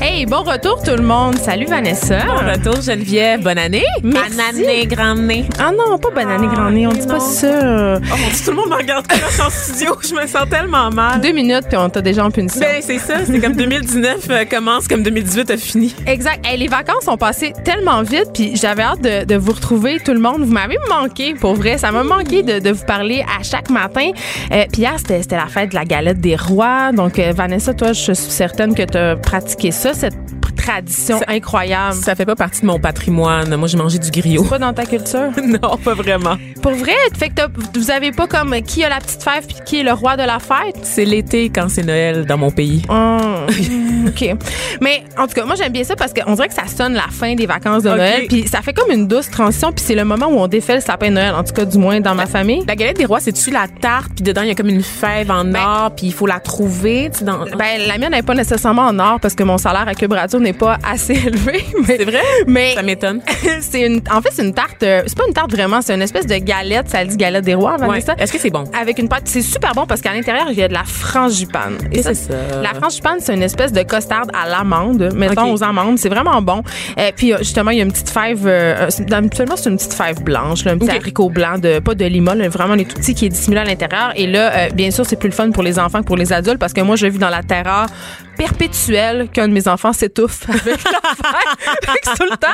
Hey, bon retour tout le monde. Salut Vanessa. Bon retour Geneviève. Bonne année. Merci. Bonne année, grande année. Ah non, pas bonne année, grand nez. On dit pas ça. Oh mon Dieu, tout le monde me regarde comme en studio. Je me sens tellement mal. Deux minutes, puis on t'a déjà en punition. Ben, c'est ça. C'est comme 2019 euh, commence, comme 2018 a fini. Exact. Hey, les vacances ont passé tellement vite, puis j'avais hâte de, de vous retrouver tout le monde. Vous m'avez manqué, pour vrai. Ça m'a manqué de, de vous parler à chaque matin. Euh, puis hier, c'était c'était la fête de la galette des rois. Donc, euh, Vanessa, toi, je suis certaine que tu as pratiqué ça, cette tradition Ça- incroyable. Ça fait pas partie de mon patrimoine. Moi, j'ai mangé du griot. C'est pas dans ta culture? non, pas vraiment. Pour vrai? Fait que vous avez pas comme qui a la petite fève puis qui est le roi de la fête? C'est l'été quand c'est Noël dans mon pays. Oh, OK. Mais en tout cas, moi, j'aime bien ça parce qu'on dirait que ça sonne la fin des vacances de. Noël. Puis ça fait comme une douce transition. Puis c'est le moment où on défait le sapin de Noël, en tout cas, du moins dans ma famille. La galette des rois, c'est-tu la tarte, puis dedans, il y a comme une fève en or, puis il faut la trouver. Dans... Ben, la mienne n'est pas nécessairement en or parce que mon salaire à Cube Radio n'est pas assez élevé. C'est vrai? Mais Ça m'étonne. c'est une, en fait, c'est une tarte. euh, C'est pas une tarte vraiment, c'est une espèce de galette. Ça dit galette des rois, Ouais. Vanessa. Est-ce que c'est bon? Avec une pâte, c'est super bon parce qu'à l'intérieur, il y a de la frangipane. Et ça? La frangipane, c'est une espèce de costarde à l'amande, mettons Ok. aux amandes. C'est vraiment bon. Et puis, euh, justement, il y a une petite fève, euh, c'est- habituellement, c'est une petite fève blanche, là, un petit Ok. haricot blanc, de, pas de lima, là, vraiment les tout petits qui est dissimulé à l'intérieur. Et là, euh, bien sûr, c'est plus le fun pour les enfants que pour les adultes parce que moi, je vis dans la terreur perpétuelle qu'un de mes enfants s'étouffe avec l'affaire. Tout le temps,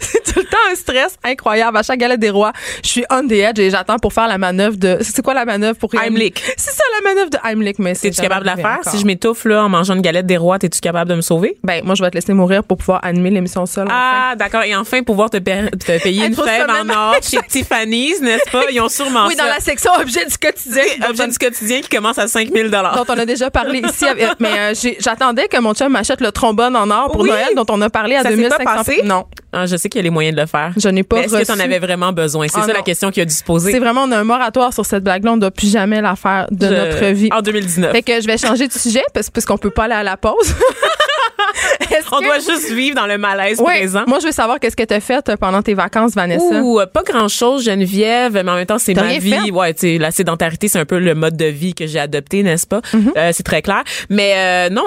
c'est tout le temps un stress incroyable. À chaque galette des rois, je suis on the edge et j'attends pour faire la manœuvre de, c'est quoi la manœuvre pour Heimlich. C'est ça, la manœuvre de Heimlich, mais c'est Es-tu capable de la faire? encore. Si je m'étouffe là en mangeant une galette des rois, es-tu capable de me sauver? Ben, moi, je vais te laisser mourir pour pouvoir animer l'émission seule. enfin. Ah, d'accord. Et enfin, pouvoir te, pa- te payer une fève en or chez Tiffany's, n'est-ce pas? Ils ont sûrement Oui, dans la section objets du quotidien. Objet du quotidien qui commence à 5000 dont on a déjà parlé ici. Mais euh, j'ai- j'attendais que mon chum m'achète le trombone en or pour Oui. Noël, dont on a parlé à Ça s'est 2500 pas passé? Non, Ah, je sais qu'il y a les moyens de le faire. je n'ai pas est-ce que tu en avais vraiment besoin? C'est Ah, ça la question qui a dû se poser. C'est vraiment, on a un moratoire sur cette blague-là. On ne doit plus jamais la faire de Je- notre vie. En 2019. Fait que je vais changer de sujet parce, parce qu'on peut pas aller à la pause. On que- doit juste vivre dans le malaise Ouais. présent. Moi, je veux savoir qu'est-ce que tu as fait euh, pendant tes vacances, Vanessa. Ouh, euh, pas grand chose, Geneviève, mais en même temps, c'est ma vie. fait? Ouais, tu la sédentarité, c'est un peu le mode de vie que j'ai adopté, n'est-ce pas? Mm-hmm. Euh, c'est très clair. Mais euh, non,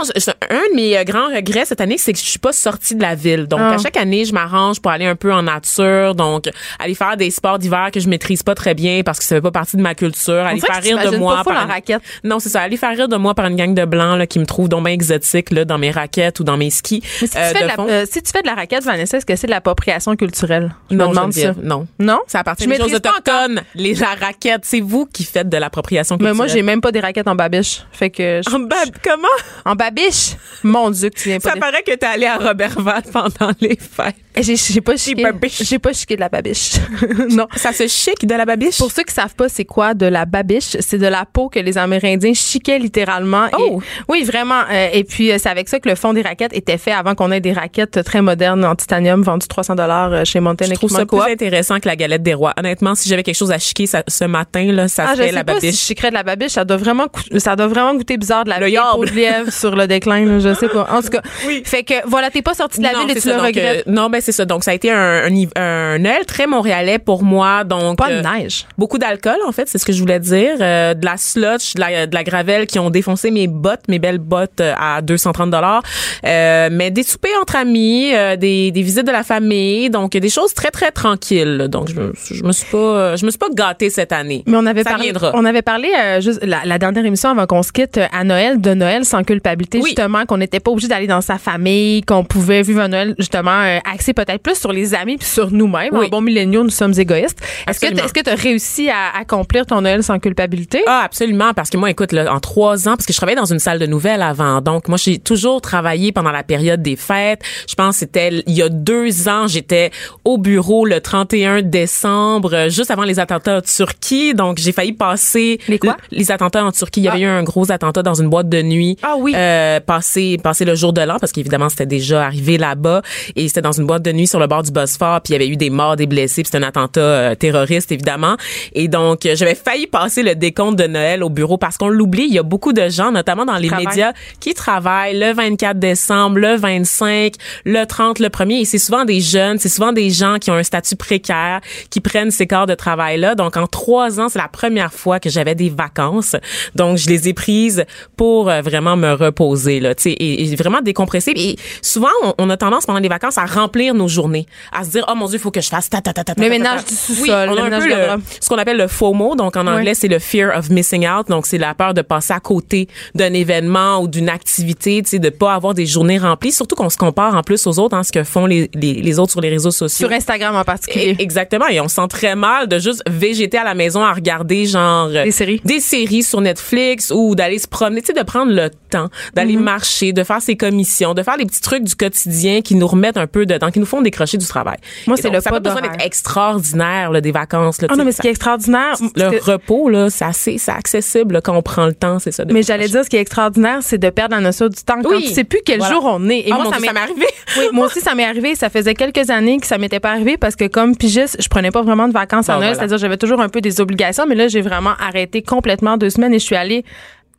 un de mes euh, grands regrets cette année, c'est que je suis pas sortie de la ville. Donc, Ah. à chaque année, je m'arrange pour aller un peu en nature. Donc, aller faire des sports d'hiver que je maîtrise pas très bien parce que ça fait pas partie de ma culture. Aller faire rire de moi pas par en raquette. Non, c'est ça. Aller faire rire de moi par une gang de blancs là, qui me trouvent donc bien exotique là, dans mes raquettes ou dans mes skis. Mais si, euh, tu fais de de la, fond. euh, si tu fais de la raquette, Vanessa, est-ce que c'est de l'appropriation culturelle? Je me non, demande ça. Geneviève, non. Non? Ça appartient Je aux autochtones. Les la raquettes, c'est vous qui faites de l'appropriation Mais culturelle. moi, j'ai même pas des raquettes en babiche. Fait que. je- En bab- comment? En babiche? Mon Dieu, que tu viens pas Ça paraît que t'es allé à Robertval pendant les fêtes. J'ai, j'ai pas chiqué. J'ai pas chiqué de la babiche. non. Ça se chic de la babiche? Pour ceux qui savent pas c'est quoi de la babiche, c'est de la peau que les Amérindiens chiquaient littéralement. Et- Oh! oui, vraiment. Euh, et puis, c'est avec ça que le fond des raquettes était fait avant qu'on ait des raquettes très modernes en titanium vendues 300 dollars chez Mountain je trouve ça plus intéressant que la galette des rois. Honnêtement, si j'avais quelque chose à chiquer ça- ce matin, là, ça Ah, je serait sais la pas si je babiche. de la babiche. Ça doit vraiment, ça doit vraiment goûter bizarre de la vieille peau de lièvre sur le déclin. là, je sais pas. En tout cas, Oui. fait que voilà, t'es pas sorti de la non, ville et tu ça, le donc, regrettes. euh, non, ben c'est ça. Donc ça a été un, un, un Noël très montréalais pour moi. Donc pas de euh, neige. Beaucoup d'alcool, en fait, c'est ce que je voulais dire. Euh, de la slotch, de la, de la gravelle qui ont défoncé mes bottes, mes belles bottes euh, à 230 dollars. Euh, mais des soupers entre amis, euh, des, des visites de la famille, donc des choses très très tranquilles. Donc je, je me suis pas, euh, je me suis pas gâtée cette année. Mais on avait Ça parlé, viendra. on avait parlé euh, juste la, la dernière émission avant qu'on se quitte euh, à Noël de Noël sans culpabilité Oui. justement qu'on n'était pas obligé d'aller dans sa famille, qu'on pouvait vivre un Noël justement axé peut-être plus sur les amis puis sur nous-mêmes. Oui. En bon milléniaux, nous sommes égoïstes. Est-ce que est-ce que tu as réussi à accomplir ton Noël sans culpabilité? Ah, absolument, parce que moi, écoute, là, en trois ans, parce que je travaillais dans une salle de nouvelles avant, donc moi, j'ai toujours travaillé pendant la période des fêtes. Je pense que c'était il y a deux ans, j'étais au bureau le 31 décembre, euh, juste avant les attentats en Turquie. Donc, j'ai failli passer Les quoi? les attentats en Turquie. Il y avait Ah. eu un gros attentat dans une boîte de nuit. Ah oui. Euh, passer, passer le jour de l'an parce qu'évidemment c'était déjà arrivé là-bas et c'était dans une boîte de nuit sur le bord du Bosphore puis il y avait eu des morts, des blessés, puis c'était un attentat euh, terroriste évidemment. Et donc euh, j'avais failli passer le décompte de Noël au bureau parce qu'on l'oublie, il y a beaucoup de gens notamment dans les médias qui travaillent le 24 décembre, le 25, le 30, le 1er et c'est souvent des jeunes, c'est souvent des gens qui ont un statut précaire qui prennent ces corps de travail là. Donc en trois ans, c'est la première fois que j'avais des vacances. Donc je les ai prises pour euh, vraiment me reposer là, tu sais et, et vraiment décompresser et souvent on, on a tendance pendant les vacances à remplir nos journées, à se dire oh mon dieu, il faut que je fasse ta ta ta ta ta, Le ménage ta. du sous-sol, Oui, on le a un ménage peu le- ce qu'on appelle le FOMO, donc en anglais Ouais. c'est le fear of missing out, donc c'est la peur de passer à côté d'un événement ou d'une activité, tu sais de pas avoir des journées remplies, surtout qu'on se compare en plus aux autres hein, ce que font les, les, les autres sur les réseaux sociaux. Sur Instagram en particulier. Et- Exactement. Et on se sent très mal de juste végéter à la maison à regarder genre Des séries. des séries sur Netflix ou d'aller se promener, tu sais, de prendre le temps, d'aller Mm-hmm. marcher, de faire ses commissions, de faire les petits trucs du quotidien qui nous remettent un peu dedans, qui nous font décrocher du travail. Moi, c'est le ça pas besoin d'être extraordinaire là, des vacances. Là, Ah non, mais ce ça- qui est extraordinaire, le que- repos là, c'est assez, c'est accessible là, quand on prend le temps, c'est ça. de mais j'allais dire ce qui est extraordinaire, c'est de perdre la notion du temps quand Oui. tu sais plus quel Voilà. jour on est. Et Ah, moi, mon ça m'est arrivé. Oui, moi aussi, ça m'est arrivé. Ça faisait quelques années que ça m'était pas arrivé parce que comme pigiste, je prenais pas vraiment de vacances Ah, en Noël. voilà. C'est-à-dire, j'avais toujours un peu des obligations, mais là, j'ai vraiment arrêté complètement deux semaines et je suis allée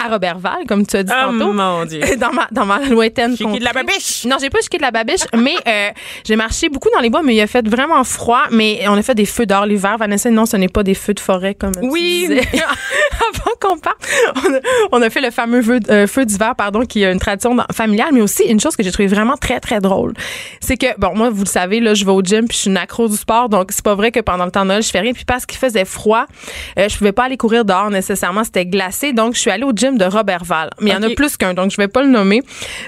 à Robertval, comme tu as dit Oh tantôt. mon Dieu. Dans ma, dans ma lointaine. J'ai de la babiche. Non, j'ai pas chiqué de la babiche, mais euh, j'ai marché beaucoup dans les bois, mais il a fait vraiment froid. Mais on a fait des feux dehors l'hiver. Vanessa, non, ce n'est pas des feux de forêt comme tu Oui. disais. Avant qu'on parte, on a, on a fait le fameux feu, euh, feu d'hiver, pardon, qui est une tradition familiale, mais aussi une chose que j'ai trouvé vraiment très, très drôle. C'est que, bon, moi, vous le savez, là, je vais au gym puis je suis une accro du sport, donc c'est pas vrai que pendant le temps de Noël, je fais rien. Puis parce qu'il faisait froid, euh, je pouvais pas aller courir dehors nécessairement, c'était glacé. Donc, je suis allée au gym de Robertval. Mais il y en a plus qu'un, donc je vais pas le nommer.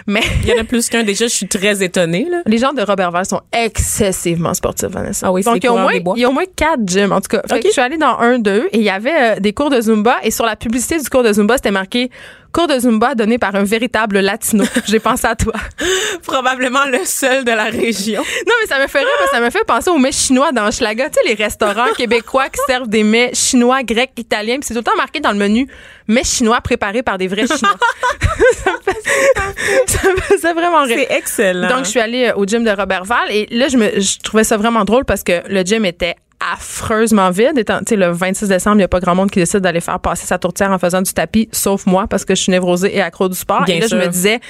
Mais Il y en a plus qu'un déjà, je suis très étonnée là. les gens de Robertval sont excessivement sportifs, Vanessa. Ah oui, Donc, il y, a au moins, il y a au moins quatre gyms, en tout cas. Fait que je suis allée dans un d'eux et il y avait euh, des cours de Zumba et sur la publicité du cours de Zumba, c'était marqué cours de Zumba donné par un véritable latino. J'ai pensé à toi. Probablement le seul de la région. Non, mais ça me fait rire parce que ça me fait penser aux mets chinois dans Schlaga. Tu sais, les restaurants québécois qui servent des mets chinois, grecs, italiens. Puis c'est tout le temps marqué dans le menu mets chinois préparés par des vrais chinois. ça, me fait- ça me faisait vraiment rire. C'est excellent. Donc, je suis allée euh, au gym de Robertval et là, je, me, je trouvais ça vraiment drôle parce que le gym était affreusement vide. Étant, tu sais, le 26 décembre, il n'y a pas grand monde qui décide d'aller faire passer sa tourtière en faisant du tapis, sauf moi, parce que je suis névrosée et accro du sport. Bien et là, sûr. je me disais,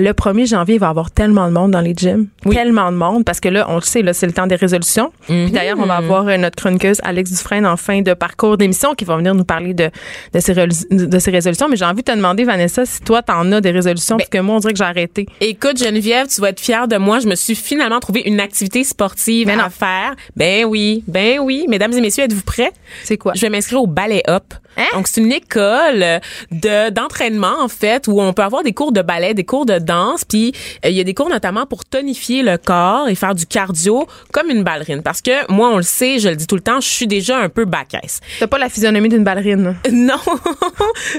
le 1er janvier, il va y avoir tellement de monde dans les gyms. Tellement de monde, parce que là, on le sait, là, c'est le temps des résolutions. Mhm. Puis d'ailleurs, on va avoir euh, notre chroniqueuse Alex Dufresne en fin de parcours d'émission qui va venir nous parler de, de, ces, résolu- de ces résolutions. Mais j'ai envie de te demander, Vanessa, si toi, t'en as des résolutions, Ben parce que moi, on dirait que j'ai arrêté. Écoute, Geneviève, tu vas être fière de moi. Je me suis finalement trouvé une activité sportive non. à faire. Ben oui, ben oui. Mesdames et messieurs, êtes-vous prêts? C'est quoi? Je vais m'inscrire au ballet hop. Hein? Donc c'est une école de d'entraînement en fait où on peut avoir des cours de ballet, des cours de danse, puis euh, il y a des cours notamment pour tonifier le corps et faire du cardio comme une ballerine parce que moi on le sait, je le dis tout le temps, je suis déjà un peu bacaisse. T'as pas la physionomie d'une ballerine. Non,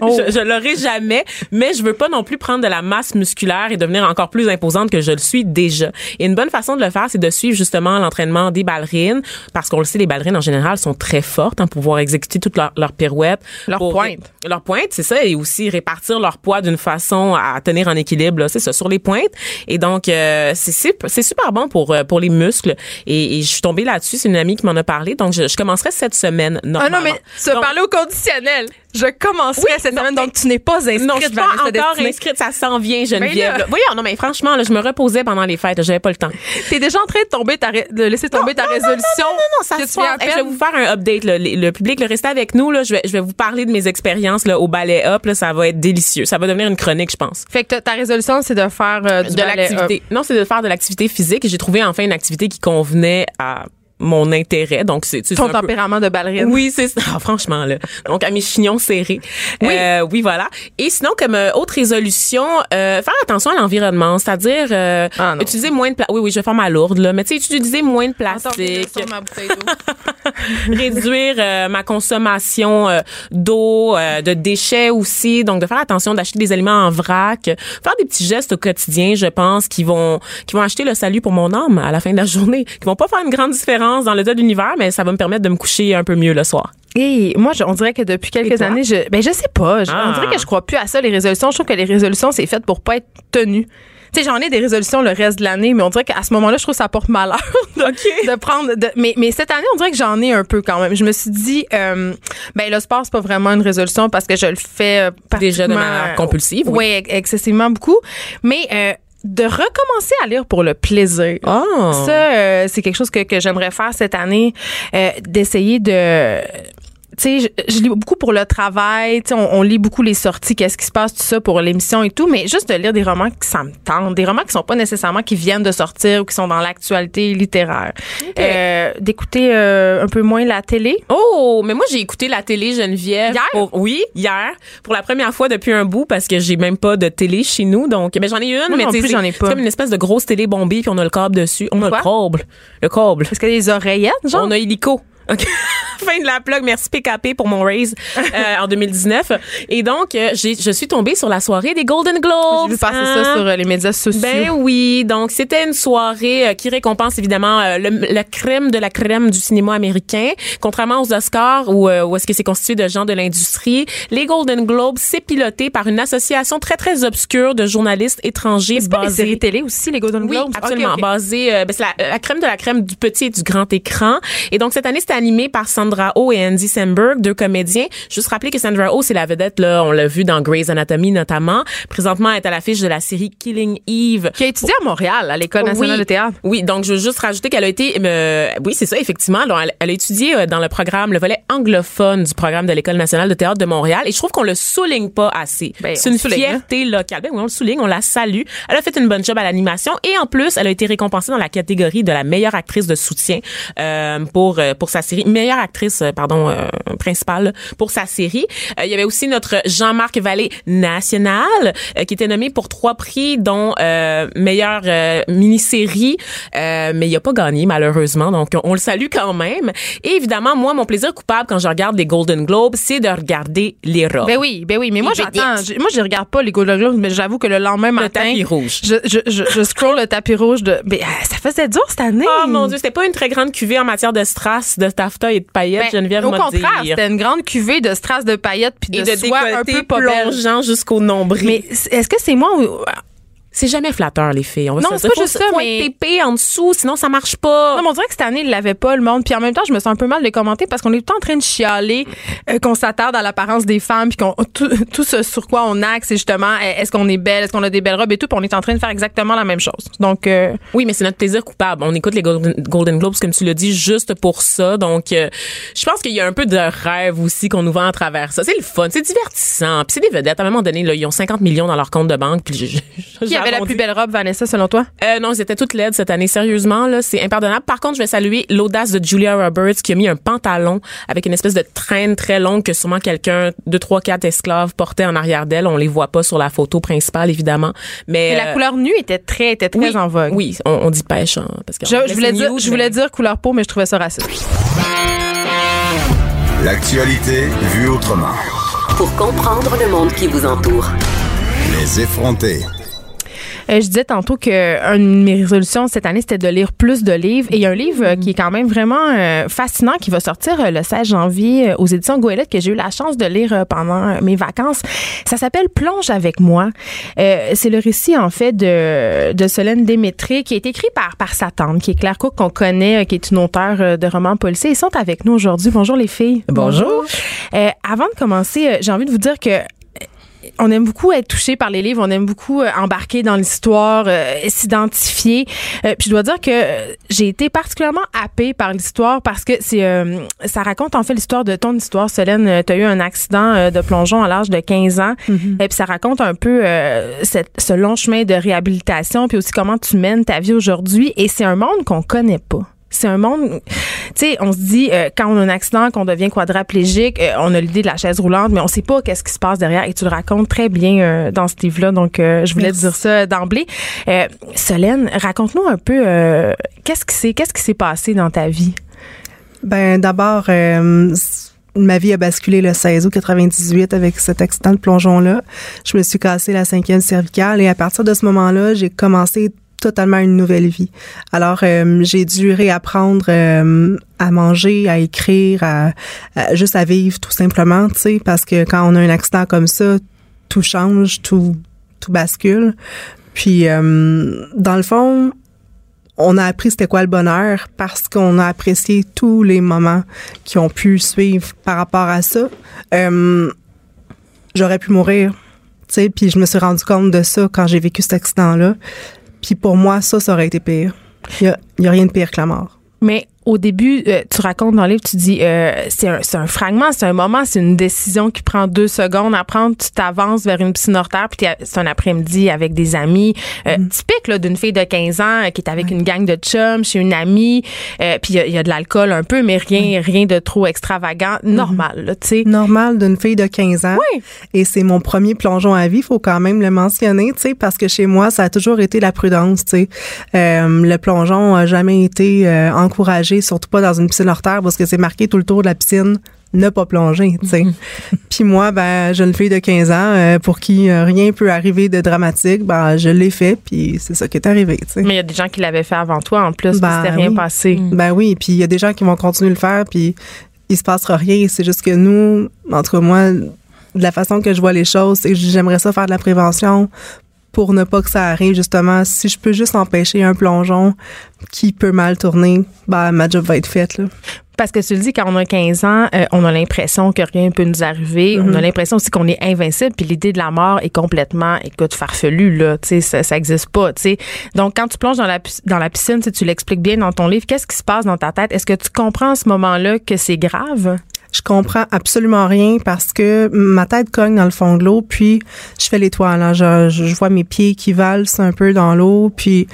Oh. je, je l'aurai jamais, mais je veux pas non plus prendre de la masse musculaire et devenir encore plus imposante que je le suis déjà. Et une bonne façon de le faire, c'est de suivre justement l'entraînement des ballerines, parce qu'on le sait, les ballerines en général sont très fortes hein, pour pouvoir exécuter toutes leurs leurs pirouettes. Leur Pour- pointe. Leur pointe, c'est ça, et aussi répartir leur poids d'une façon à tenir en équilibre, c'est ça, sur les pointes. Et donc, euh, c'est sup- c'est super bon pour euh, pour les muscles. Et, et je suis tombée là-dessus, c'est une amie qui m'en a parlé, donc je, je commencerai cette semaine. Ah Normalement. non, mais tu Donc, parler au conditionnel. Je commencerai Oui, cette non, semaine, donc tu n'es pas inscrite, non, je suis pas encore inscrite, ça s'en vient, Geneviève. Mais là-. Voyons, non, mais franchement, là, je me reposais pendant les fêtes, j'avais pas le temps. T'es déjà en train de tomber ta ré- de laisser tomber ta résolution. Non, non, ça que se. Hey, je vais vous faire un update, là. Le, le public, le restez avec nous, là. Je vais, je vais vous parler de mes expériences, là, au ballet up, là. Ça va être délicieux. Ça va devenir une chronique, je pense. Fait que ta- résolution, c'est de faire euh, du de l'activité. Non, c'est de faire de l'activité physique. J'ai trouvé enfin une activité qui convenait à mon intérêt. Donc, c'est Ton un peu- tempérament de ballerine. oui, c'est ça. Ah, franchement, là. Donc, à mes chignons serrés. Oui. Euh, oui, voilà. Et sinon, comme euh, autre résolution, euh, faire attention à l'environnement, c'est-à-dire euh, Ah, utiliser moins de plastique. Oui, oui, je vais faire ma lourde, là. Mais tu sais, utiliser moins de plastique, ma bouteille réduire euh, ma consommation euh, d'eau, euh, de déchets aussi. Donc, de faire attention d'acheter des aliments en vrac. Faire des petits gestes au quotidien, je pense, qui vont qui vont acheter le salut pour mon âme à la fin de la journée. Qui vont pas faire une grande différence dans le tas de l'univers, mais ça va me permettre de me coucher un peu mieux le soir. Et moi, je- on dirait que depuis quelques années, je, ben je sais pas. Je- Ah. On dirait que je crois plus à ça, les résolutions. Je trouve que les résolutions, c'est fait pour pas être tenues. Tu sais, j'en ai des résolutions le reste de l'année, mais on dirait qu'à ce moment-là, je trouve que ça porte malheur de, prendre. de- mais, mais cette année, on dirait que j'en ai un peu quand même. Je me suis dit, euh, ben le sport, c'est pas vraiment une résolution parce que je le fais euh, Déjà de manière compulsive, oui. Ex- excessivement beaucoup. Mais euh, de recommencer à lire pour le plaisir. Oh. Ça, euh, c'est quelque chose que, que j'aimerais faire cette année, euh, d'essayer de... Tu sais, je, je lis beaucoup pour le travail, tu sais, on, on lit beaucoup les sorties, qu'est-ce qui se passe, tout ça pour l'émission et tout, mais juste de lire des romans qui ça me tente, des romans qui sont pas nécessairement qui viennent de sortir ou qui sont dans l'actualité littéraire. Euh, D'écouter euh, un peu moins la télé. Oh, mais moi j'ai écouté la télé Geneviève. Hier? pour- oui, hier, pour la première fois depuis un bout parce que j'ai même pas de télé chez nous. Donc, mais j'en ai une, Moi mais non plus, j'en ai pas. c'est comme une espèce de grosse télé bombée puis on a le câble dessus. On a le câble, le câble. Est-ce qu'il y a des oreillettes, genre? On a illico. OK. fin de la plug. Merci PKP pour mon raise euh, en 2019. Et donc, euh, j'ai, je suis tombée sur la soirée des Golden Globes. J'ai vu passer hein? ça sur euh, les médias sociaux. Ben oui, donc c'était une soirée euh, qui récompense évidemment le, la crème de la crème du cinéma américain. Contrairement aux Oscars où, où est-ce que c'est constitué de gens de l'industrie, les Golden Globes c'est piloté par une association très très obscure de journalistes étrangers c'est pas les basés séries télé aussi, les Golden oui, Globes? absolument. Ok, ok. Basé, euh, ben, c'est la, la crème de la crème du petit et du grand écran. Et donc cette année, c'était animé par Sandra Oh et Andy Samberg, deux comédiens. Juste rappeler que Sandra Oh, c'est la vedette là, on l'a vu dans Grey's Anatomy notamment. Présentement, elle est à l'affiche de la série Killing Eve. Qui a étudié à Montréal, à l'École nationale Oui. de théâtre. Oui, donc je veux juste rajouter qu'elle a été, euh, oui, c'est ça, effectivement. Alors, elle, elle a étudié euh, dans le programme, le volet anglophone du programme de l'École nationale de théâtre de Montréal. Et je trouve qu'on le souligne pas assez. Ben, c'est une souligne, fierté locale. Ben oui, on le souligne, on la salue. Elle a fait une bonne job à l'animation et en plus, elle a été récompensée dans la catégorie de la meilleure actrice de soutien euh, pour euh, pour sa série, meilleure actrice, euh, pardon, euh, principale pour sa série. Euh, il y avait aussi notre Jean-Marc Vallée national euh, qui était nommé pour trois prix, dont euh, meilleure mini-série, mais il a pas gagné malheureusement, donc on le salue quand même. Et évidemment, moi, mon plaisir coupable quand je regarde les Golden Globes, c'est de regarder les robes. Ben oui, ben oui. Mais moi, j'attends. Moi, je regarde pas les Golden Globes, mais j'avoue que le lendemain le matin. tapis rouge. Je, je, je, je scroll le tapis rouge de. Ben, ça faisait dur cette année. Oh mon dieu, c'était pas une très grande cuvée en matière de strass, de taffeta et de paillettes, Ben, Geneviève Au contraire, c'était une grande cuvée de strass de paillettes puis Et de, de soie un peu plongeant jusqu'au nombril. Mais est-ce que c'est moi ou. C'est jamais flatteur, les filles. On va Non, c'est pas juste ça, mais- être épais en dessous, sinon ça marche pas. Non, mais on dirait que cette année, il l'avait pas, le monde. Puis en même temps, je me sens un peu mal de commenter parce qu'on est tout le en train de chialer euh, qu'on s'attarde à l'apparence des femmes puis qu'on tout, tout ce sur quoi on axe, c'est justement euh, est-ce qu'on est belle, est-ce qu'on a des belles robes et tout. Puis on est en train de faire exactement la même chose. Donc, euh, Oui, mais c'est notre plaisir coupable. On écoute les Golden, Golden Globes, comme tu l'as dit, juste pour ça. Donc, euh, je pense qu'il y a un peu de rêve aussi qu'on nous vend à travers ça. C'est le fun, c'est divertissant. Puis c'est des vedettes. À un moment donné, là, ils ont 50 millions dans leur compte de banque. Puis je- je- qui avait la plus belle robe, Vanessa, selon toi? Euh, non, ils étaient toutes laides cette année. Sérieusement, là, c'est impardonnable. Par contre, je vais saluer l'audace de Julia Roberts qui a mis un pantalon avec une espèce de traîne très longue que sûrement quelqu'un de trois, quatre esclaves portait en arrière d'elle. On les voit pas sur la photo principale, évidemment. Mais, Et la euh, couleur nue était très, était très oui, en vogue. Oui, on, on dit pêche, hein, parce que Je, voulais dire, nude, je voulais mais- dire couleur peau, mais je trouvais ça raciste. L'actualité vue autrement. Pour comprendre le monde qui vous entoure. Les effrontés. Euh, je disais tantôt que une de mes résolutions cette année, c'était de lire plus de livres. Et il y a un livre euh, qui est quand même vraiment euh, fascinant qui va sortir le 16 janvier aux éditions Goélette que j'ai eu la chance de lire pendant mes vacances. Ça s'appelle Plonge avec moi. Euh, c'est le récit en fait de, de Solène Démétré qui est écrit par, par sa tante, qui est Claire Cook qu'on connaît, qui est une auteure de romans policiers. Ils sont avec nous aujourd'hui. Bonjour les filles. Bonjour. Euh, avant de commencer, j'ai envie de vous dire que on aime beaucoup être touché par les livres, on aime beaucoup euh, embarquer dans l'histoire, euh, s'identifier. Euh, puis je dois dire que euh, j'ai été particulièrement happée par l'histoire parce que c'est euh, ça raconte en fait l'histoire de ton histoire. Solène, tu as eu un accident euh, de plongeon à l'âge de 15 ans. Et puis ça raconte un peu euh, cette- ce long chemin de réhabilitation puis aussi comment tu mènes ta vie aujourd'hui. Et c'est un monde qu'on connaît pas. C'est un monde, tu sais, on se dit euh, quand on a un accident, qu'on devient quadraplégique, euh, on a l'idée de la chaise roulante, mais on sait pas qu'est-ce qui se passe derrière. Et tu le racontes très bien euh, dans ce livre-là. Donc, je voulais te dire ça d'emblée. Solène, raconte-nous un peu qu'est-ce qui s'est qu'est-ce qui s'est passé dans ta vie? Ben d'abord ma vie a basculé le 16 août 98 avec cet accident de plongeon-là. Je me suis cassé la cinquième cervicale et à partir de ce moment-là, j'ai commencé totalement une nouvelle vie. Alors, euh, j'ai dû réapprendre euh, à manger, à écrire, à, juste à vivre tout simplement, tu sais, parce que quand on a un accident comme ça, tout change, tout tout bascule. Puis, euh, dans le fond, on a appris c'était quoi le bonheur parce qu'on a apprécié tous les moments qui ont pu suivre par rapport à ça. J'aurais pu mourir, tu sais, puis je me suis rendu compte de ça quand j'ai vécu cet accident-là. Puis pour moi, ça, ça aurait été pire. Il y a, a rien de pire que la mort. Mais au début, euh, tu racontes dans le livre, tu dis euh, c'est un, un, fragment, c'est un moment, c'est une décision qui prend deux secondes à prendre. Tu t'avances vers une piscine hors terre, puis c'est un après-midi avec des amis. Euh, mm. Typique là, d'une fille de 15 ans qui est avec une gang de chums chez une amie. puis il y, a de l'alcool un peu, mais rien rien de trop extravagant. Mm-hmm. Normal, tu sais. Normal d'une fille de 15 ans. Oui. Et c'est mon premier plongeon à vie, faut quand même le mentionner, tu sais, parce que chez moi, ça a toujours été la prudence, tu sais. le plongeon a jamais été encouragé surtout pas dans une piscine hors terre parce que c'est marqué tout le tour de la piscine ne pas plonger, tu sais. Puis moi, ben, jeune fille de 15 ans, euh, pour qui euh, rien peut arriver de dramatique, ben, je l'ai fait, puis c'est ça qui est arrivé, tu sais. Mais il y a des gens qui l'avaient fait avant toi, en plus, ben, c'était rien passé. Ben oui, puis il y a des gens qui vont continuer de le faire, puis il se passera rien. C'est juste que nous, entre moi, de la façon que je vois les choses, c'est que j'aimerais ça faire de la prévention pour ne pas que ça arrive justement si je peux juste empêcher un plongeon qui peut mal tourner bah ma job va être faite là. Parce que tu le dis, quand on a 15 ans, euh, on a l'impression que rien peut nous arriver. On a mm-hmm. l'impression aussi qu'on est invincible. Puis l'idée de la mort est complètement, écoute, farfelue, là. Tu sais, ça, ça existe pas, tu sais. Donc, quand tu plonges dans la, dans la piscine, tu l'expliques bien dans ton livre, qu'est-ce qui se passe dans ta tête? Est-ce que tu comprends à ce moment-là que c'est grave? Je comprends absolument rien parce que ma tête cogne dans le fond de l'eau, puis je fais l'étoile. Hein. Je, je, vois mes pieds qui valsent un peu dans l'eau, puis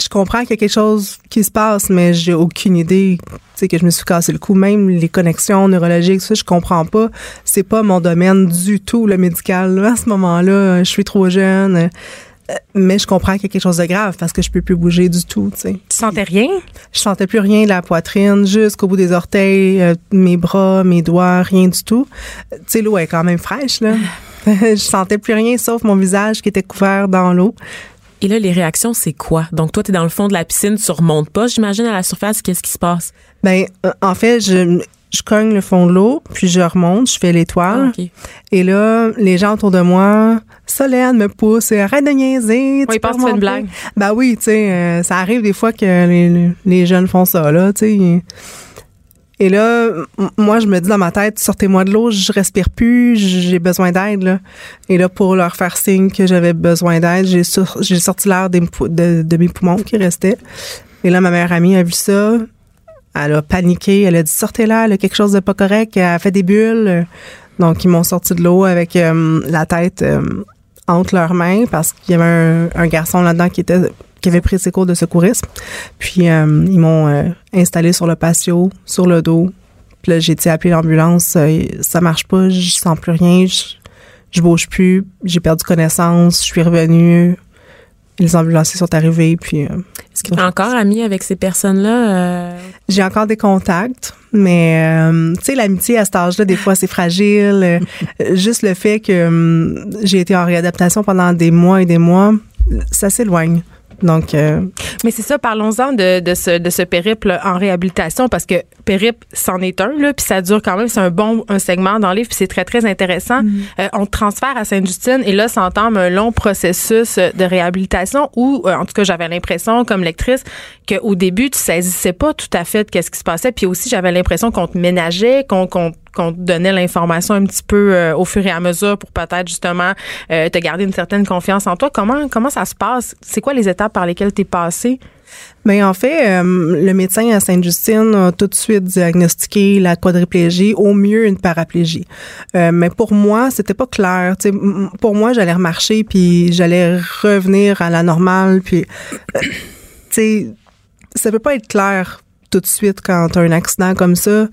je comprends qu'il y a quelque chose qui se passe, mais j'ai aucune idée. Tu sais que je me suis cassé le cou, même les connexions neurologiques, ça, je comprends pas. C'est pas mon domaine du tout le médical. À ce moment-là, je suis trop jeune. Euh, mais je comprends qu'il y a quelque chose de grave parce que je peux plus bouger du tout. Tu, sais. tu sentais rien? Je sentais plus rien de la poitrine jusqu'au bout des orteils, euh, mes bras, mes doigts, rien du tout. Tu sais, l'eau est quand même fraîche, là. je sentais plus rien sauf mon visage qui était couvert dans l'eau. Et là, les réactions, c'est quoi? Donc, toi, tu es dans le fond de la piscine, tu remontes pas, j'imagine, à la surface. Qu'est-ce qui se passe? Ben, euh, en fait, je, je cogne le fond de l'eau, puis je remonte, je fais l'étoile. Ah, et là, les gens autour de moi, Solène me pousse, arrête de niaiser. Oui, ils pensent que une blague. Ben oui, tu sais, euh, ça arrive des fois que les, les jeunes font ça, là, tu sais. Et là, moi, je me dis dans ma tête, sortez-moi de l'eau, je respire plus, j'ai besoin d'aide. Là. Et là, pour leur faire signe que j'avais besoin d'aide, j'ai, j'ai sorti l'air de, de, mes poumons qui restaient. Et là, ma meilleure amie a vu ça. Elle a paniqué. Elle a dit sortez là, elle a quelque chose de pas correct. Elle a fait des bulles. Donc, ils m'ont sorti de l'eau avec euh, la tête euh, entre leurs mains parce qu'il y avait un, garçon là-dedans qui était qui avait pris ses cours de secourisme. Puis euh, ils m'ont installé sur le patio, sur le dos. Puis là, j'ai été appeler l'ambulance. Ça marche pas, je sens plus rien, je, je bouge plus, j'ai perdu connaissance, je suis revenue. Les ambulanciers sont arrivés, puis... Est-ce que tu es encore amie avec ces personnes-là? J'ai encore des contacts, mais tu sais, l'amitié à cet âge-là, des fois, c'est fragile. juste le fait que j'ai été en réadaptation pendant des mois et des mois, ça s'éloigne. Donc, euh, mais c'est ça. Parlons-en de, de, ce, de ce périple en réhabilitation parce que périple, c'en est un là, puis ça dure quand même. C'est un bon un segment dans le livre, puis c'est très très intéressant. Mm-hmm. Euh, on transfère à Sainte-Justine et là s'entame un long processus de réhabilitation où, euh, en tout cas, j'avais l'impression comme lectrice qu'au début tu saisissais pas tout à fait qu'est-ce qui se passait, puis aussi j'avais l'impression qu'on te ménageait, qu'on qu'on qu'on te donnait l'information un petit peu euh, au fur et à mesure pour peut-être justement euh, te garder une certaine confiance en toi. Comment comment ça se passe? C'est quoi les étapes par lesquelles tu es passé mais en fait, euh, le médecin à Sainte-Justine a tout de suite diagnostiqué la quadriplégie, au mieux une paraplégie. mais pour moi, c'était pas clair. pour moi, j'allais remarcher puis j'allais revenir à la normale. Puis, tu sais, ça peut pas être clair tout de suite quand tu un accident comme ça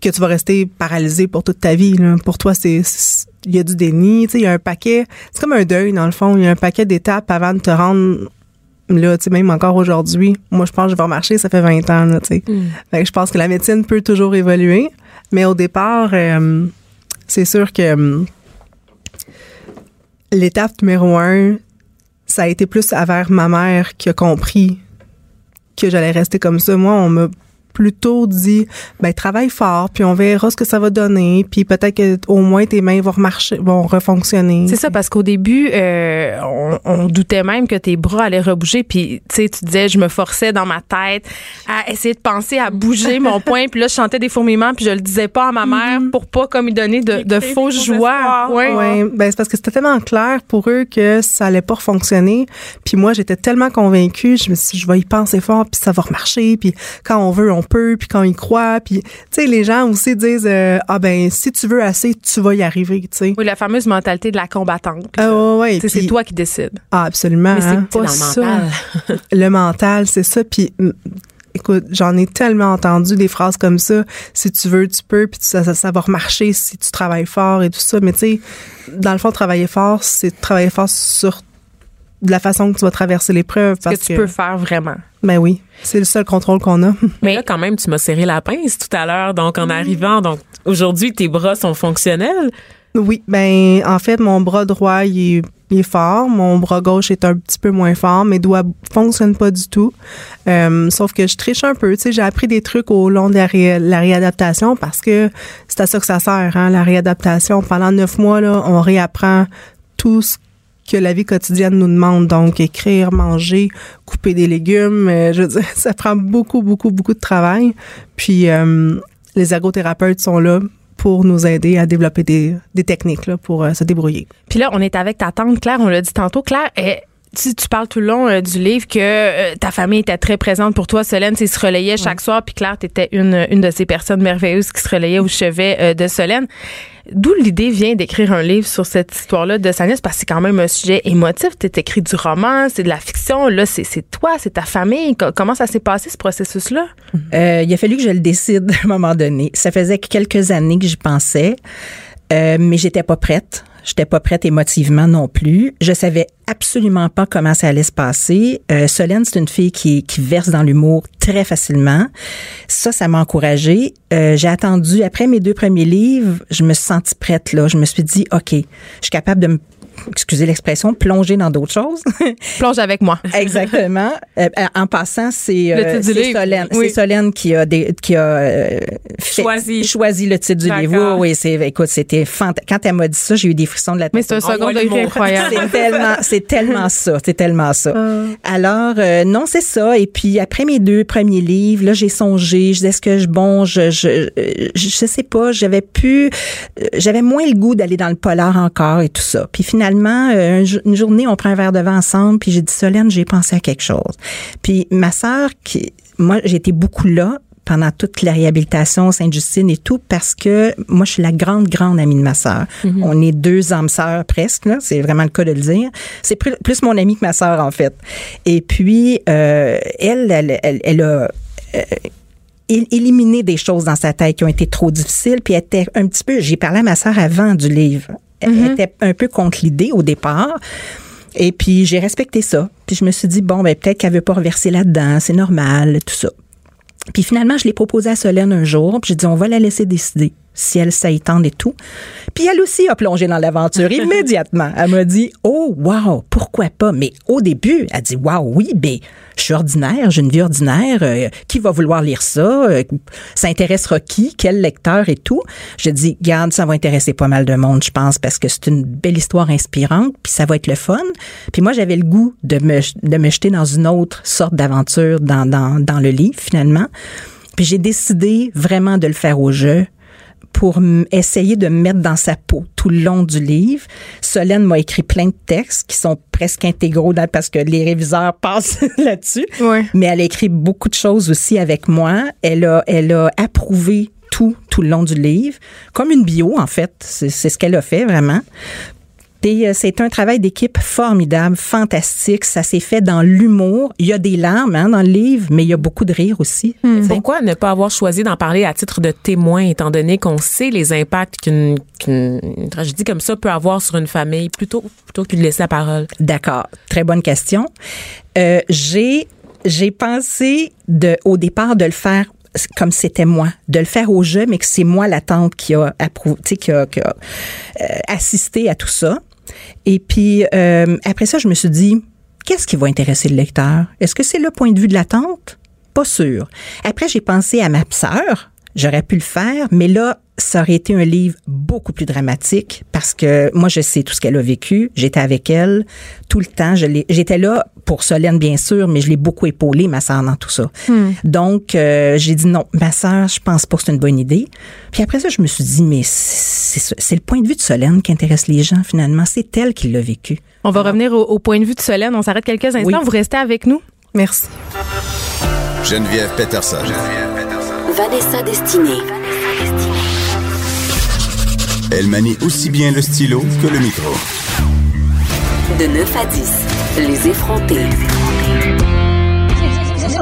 que tu vas rester paralysé pour toute ta vie. Là. Pour toi, c'est il y a du déni, tu sais, il y a un paquet, c'est comme un deuil dans le fond, il y a un paquet d'étapes avant de te rendre là, tu sais, même encore aujourd'hui. Moi, je pense que je vais remarcher, ça fait 20 ans, là, tu sais. Fait que je pense que la médecine peut toujours évoluer, mais au départ, euh, c'est sûr que euh, l'étape numéro un, ça a été plus vers ma mère qui a compris que j'allais rester comme ça. Moi, on m'a plutôt dit ben travaille fort puis on verra ce que ça va donner puis peut-être que au moins tes mains vont remarcher vont refonctionner. C'est ça parce qu'au début euh, on, on, doutait même que tes bras allaient rebouger puis tu sais tu disais je me forçais dans ma tête à essayer de penser à bouger mon poing puis là je chantais des fourmillements puis je le disais pas à ma mère pour pas comme lui donner de, de faux joie. Ouais. ouais. ben c'est parce que c'était tellement clair pour eux que ça allait pas fonctionner puis moi j'étais tellement convaincue je me suis dit, je vais y penser fort puis ça va remarcher puis quand on veut on peut, puis quand ils croient, puis tu sais les gens aussi disent euh, ah ben si tu veux assez, tu vas y arriver, tu sais. Oui, la fameuse mentalité de la combattante. Ah ouais, c'est toi qui décides. Ah absolument. Mais c'est hein. pas ça. mental. le mental, c'est ça puis Écoute, j'en ai tellement entendu des phrases comme ça. Si tu veux, tu peux, puis ça, ça, ça va remarcher si tu travailles fort et tout ça. Mais tu sais, dans le fond, travailler fort, c'est travailler fort sur de la façon que tu vas traverser l'épreuve. Ce que tu peux faire vraiment. Ben oui, c'est le seul contrôle qu'on a. Mais là, quand même, tu m'as serré la pince tout à l'heure. Donc, en arrivant, donc aujourd'hui, tes bras sont fonctionnels? Oui, ben en fait, mon bras droit, il est, il est fort. Mon bras gauche est un petit peu moins fort. Mes doigts fonctionnent pas du tout. Euh, sauf que je triche un peu. Tu sais, j'ai appris des trucs au long de la, ré- la réadaptation parce que c'est à ça que ça sert, hein, la réadaptation. Pendant neuf mois, là, on réapprend tout ce que la vie quotidienne nous demande. Donc, écrire, manger, couper des légumes. euh, je veux dire, ça prend beaucoup, beaucoup, beaucoup de travail. Puis, euh, les ergothérapeutes sont là pour nous aider à développer des, techniques là, pour euh, se débrouiller. Puis là, on est avec ta tante Claire, on l'a dit tantôt. Claire, eh, tu, tu parles tout le long euh, du livre que euh, ta famille était très présente pour toi. Solène, tu sais, se relayait chaque soir. Puis Claire, tu étais une, une de ces personnes merveilleuses qui se relayait au chevet euh, de Solène. D'où l'idée vient d'écrire un livre sur cette histoire-là de Sanès, parce que c'est quand même un sujet émotif. Tu écrit du roman, c'est de la fiction. Là, c'est c'est toi, c'est ta famille. Co- Comment ça s'est passé, ce processus-là? Il a fallu que je le décide à un moment donné. Ça faisait quelques années que j'y pensais, mais j'étais pas prête. J'étais pas prête émotivement non plus. Je savais absolument pas comment ça allait se passer. Euh, Solène, c'est une fille qui, qui verse dans l'humour très facilement. Ça, ça m'a encouragée. Euh, j'ai attendu, après mes deux premiers livres, je me suis sentie prête là. Je me suis dit, OK, je suis capable de me excusez l'expression, plonger dans d'autres choses. Plonge avec moi. Exactement. Euh, en passant, c'est euh. Solène, Oui. c'est Solène qui a des, qui a euh, fait- Choisi. choisi le titre du livre. Oui, c'est écoute, c'était fantastique. Quand elle m'a dit ça, j'ai eu des frissons de la tête. Mais c'est un second degré incroyable. C'est tellement, c'est tellement ça, c'est tellement ça. Alors euh, non, c'est ça. Et puis après mes deux premiers livres, là, j'ai songé. Je disais est-ce que je bon, je je euh, je, je sais pas. J'avais pu, euh, j'avais moins le goût d'aller dans le polar encore et tout ça. Puis finalement, euh, un jour- une journée, on prend un verre de vin ensemble. Puis j'ai dit Solène, j'ai pensé à quelque chose. Puis ma sœur, qui, moi, j'ai été beaucoup là pendant toute la réhabilitation Sainte-Justine et tout parce que moi je suis la grande grande amie de ma sœur. On est deux âmes sœurs presque là, c'est vraiment le cas de le dire. C'est plus, mon amie que ma sœur en fait. Et puis euh, elle, elle elle, elle a euh, é- éliminé des choses dans sa tête qui ont été trop difficiles puis elle était un petit peu j'ai parlé à ma sœur avant du livre. Elle était un peu contre l'idée au départ. Et puis j'ai respecté ça. Puis je me suis dit bon ben peut-être qu'elle veut pas reverser là-dedans, c'est normal, tout ça. Puis finalement, je l'ai proposé à Solène un jour, puis j'ai dit on va la laisser décider si elle tente et tout. Puis elle aussi a plongé dans l'aventure immédiatement. Elle m'a dit "Oh wow, pourquoi pas Mais au début, elle dit "Wow, oui, ben je suis ordinaire, j'ai une vie ordinaire, euh, qui va vouloir lire ça? Euh, Ça intéressera qui? Quel lecteur et tout J'ai dit "Garde, ça va intéresser pas mal de monde, je pense parce que c'est une belle histoire inspirante, puis ça va être le fun." Puis moi, j'avais le goût de me de me jeter dans une autre sorte d'aventure dans dans dans le livre finalement. Puis j'ai décidé vraiment de le faire au jeu pour essayer de me mettre dans sa peau tout le long du livre. Solène m'a écrit plein de textes qui sont presque intégraux dans- parce que les réviseurs passent là-dessus. Mais elle a écrit beaucoup de choses aussi avec moi. Elle a, elle a approuvé tout, tout le long du livre. Comme une bio, en fait. C'est ce qu'elle a fait, vraiment. Puis euh, c'est un travail d'équipe formidable, fantastique. Ça s'est fait dans l'humour. Il y a des larmes hein, dans le livre, mais il y a beaucoup de rire aussi. Hmm. Pourquoi ne pas avoir choisi d'en parler à titre de témoin, étant donné qu'on sait les impacts qu'une qu'une tragédie comme ça peut avoir sur une famille, plutôt plutôt que de laisser la parole? D'accord. Très bonne question. Euh, j'ai j'ai pensé de au départ de le faire comme c'était moi, de le faire au jeu, mais que c'est moi la tante qui a approuvé, qui a, qui a euh, assisté à tout ça. Et puis euh, après ça, je me suis dit, qu'est-ce qui va intéresser le lecteur? Est-ce que c'est le point de vue de la tante Pas sûr. Après, j'ai pensé à ma sœur. J'aurais pu le faire, mais là, ça aurait été un livre beaucoup plus dramatique parce que moi, je sais tout ce qu'elle a vécu. J'étais avec elle tout le temps. J'étais là pour Solène, bien sûr, mais je l'ai beaucoup épaulée, ma sœur, dans tout ça. Donc, euh, j'ai dit non, ma sœur, je pense pas que c'est une bonne idée. Puis après ça, je me suis dit, mais c'est le point de vue de Solène qui intéresse les gens, finalement. C'est elle qui l'a vécu. On va revenir au, au point de vue de Solène. On s'arrête quelques instants. Oui. Vous restez avec nous. Merci. Geneviève Peterson. Vanessa Destinée. Elle manie aussi bien le stylo que le micro. De 9 à 10, les effrontés.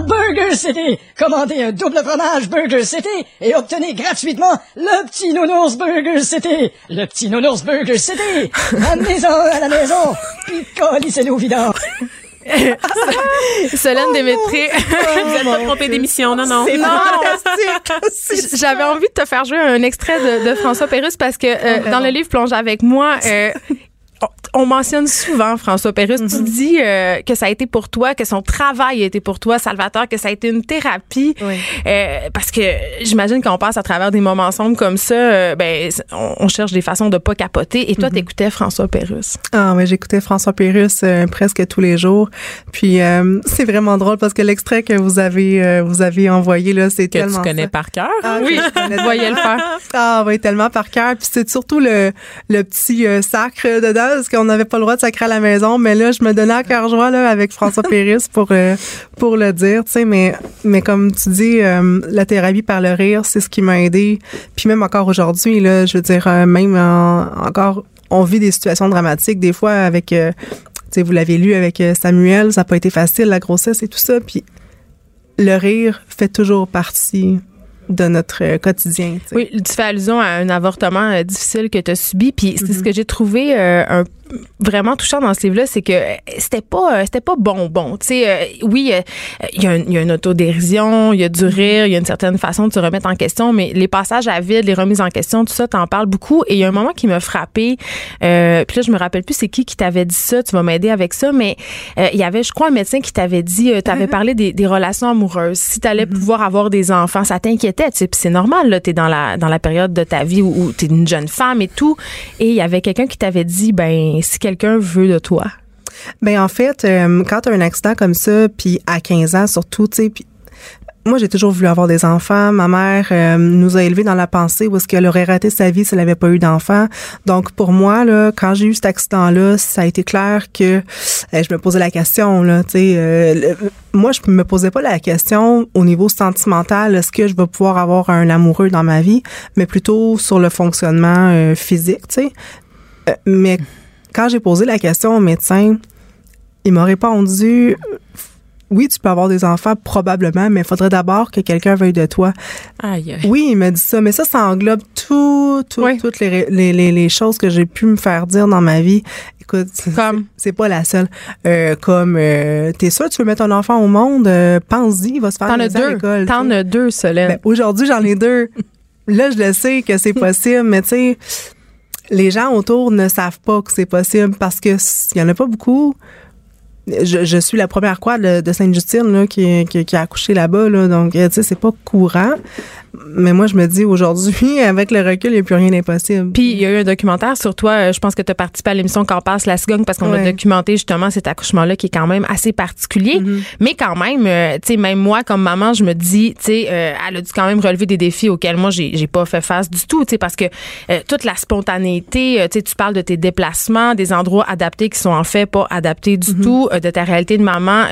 Burger City! Commandez un double fromage Burger City et obtenez gratuitement le petit nounours Burger City! Le petit nounours Burger City! Amenez-en à la maison! Puis collissez-le au vidange! Solène Démétré. Vous êtes pas trompé d'émission, non, non. C'est Non. fantastique. J'avais envie de te faire jouer un extrait de, de François Pérusse parce que euh, dans le livre Plonge avec moi, euh, on- on mentionne souvent François Pérusse. Tu dis euh, que ça a été pour toi, que son travail a été pour toi, Salvatore, que ça a été une thérapie. Oui. Euh, parce que j'imagine qu'on passe à travers des moments sombres comme ça, euh, ben on, on cherche des façons de pas capoter. Et toi, t'écoutais François Pérusse. Ah, mais j'écoutais François Pérusse euh, presque tous les jours. Puis euh, c'est vraiment drôle parce que l'extrait que vous avez euh, vous avez envoyé là, c'est Que tellement tu connais ça. par cœur? Ah, Oui, je voyez le faire. Ah oui, tellement par cœur. Puis c'est surtout le, le petit euh, sacre dedans, parce qu'on n'avait pas le droit de sacrer à la maison. Mais là, je me donnais à cœur joie là, avec François Pérusse pour, euh, pour le dire. tu sais Mais, mais comme tu dis, euh, la thérapie par le rire, c'est ce qui m'a aidé. Puis même encore aujourd'hui, là, je veux dire, euh, même en- encore, on vit des situations dramatiques des fois avec... euh, tu sais, vous l'avez lu avec Samuel, ça n'a pas été facile, la grossesse et tout ça. Puis le rire fait toujours partie de notre quotidien. Oui, tu fais allusion à un avortement euh, difficile que tu as subi, puis c'est ce que j'ai trouvé euh, un- vraiment touchant dans ce livre-là, c'est que euh, c'était pas euh, c'était pas bonbon. Tu sais, euh, oui, euh, il y, a y une autodérision, il y a du rire, il y a une certaine façon de se remettre en question, mais les passages à vide, les remises en question, tout ça, t'en parles beaucoup. Et il y a un moment qui m'a frappé. Euh, puis là, je me rappelle plus c'est qui qui t'avait dit ça. Tu vas m'aider avec ça, mais il y avait, je crois, un médecin qui t'avait dit, t'avais parlé des, des relations amoureuses. Si t'allais pouvoir avoir des enfants, ça t'inquiétait. Tu sais, puis c'est normal. Là, t'es dans la dans la période de ta vie où, où t'es une jeune femme et tout. Et il y avait quelqu'un qui t'avait dit, ben si quelqu'un veut de toi? Ben en fait, euh, quand tu as un accident comme ça, puis à 15 ans surtout, tu sais, moi j'ai toujours voulu avoir des enfants. Ma mère euh, nous a élevés dans la pensée où est-ce qu'elle aurait raté sa vie si elle n'avait pas eu d'enfants. Donc pour moi là, quand j'ai eu cet accident-là, ça a été clair que euh, je me posais la question là, euh, moi je me posais pas la question au niveau sentimental, est-ce que je vais pouvoir avoir un amoureux dans ma vie, mais plutôt sur le fonctionnement physique, sais. Mais quand j'ai posé la question au médecin, il m'a répondu oui, tu peux avoir des enfants probablement, mais il faudrait d'abord que quelqu'un veuille de toi. Aïe, aïe. Oui, il m'a dit ça, mais ça, ça englobe tout, tout- Oui. toutes les, ré- les, les, les choses que j'ai pu me faire dire dans ma vie. Écoute, c'est- Comme? c'est pas la seule. Euh, comme, euh, t'es sûr, tu veux mettre un enfant au monde, euh, pense-y, il va se faire T'en as deux. l'école, T'en as deux, Solène. Ben, aujourd'hui, j'en ai deux. Là, je le sais que c'est possible, mais tu sais, les gens autour ne savent pas que c'est possible parce que s- il y en a pas beaucoup. Je, suis la première quad de, Sainte-Justine qui, a accouché là-bas, là, donc euh, tu sais, c'est pas courant. Mais moi, je me dis aujourd'hui, avec le recul, il n'y a plus rien d'impossible. Puis il y a eu un documentaire sur toi. euh, Je pense que tu as participé à l'émission Quand passe la cigogne parce qu'on a Ouais. documenté justement cet accouchement-là qui est quand même assez particulier. Mais quand même, euh, tu sais, même moi comme maman, je me dis, tu sais, euh, elle a dû quand même relever des défis auxquels moi j'ai pas fait face du tout, tu sais, parce que euh, toute la spontanéité, tu sais, tu parles de tes déplacements, des endroits adaptés qui sont en fait pas adaptés du tout. euh, de ta réalité de maman,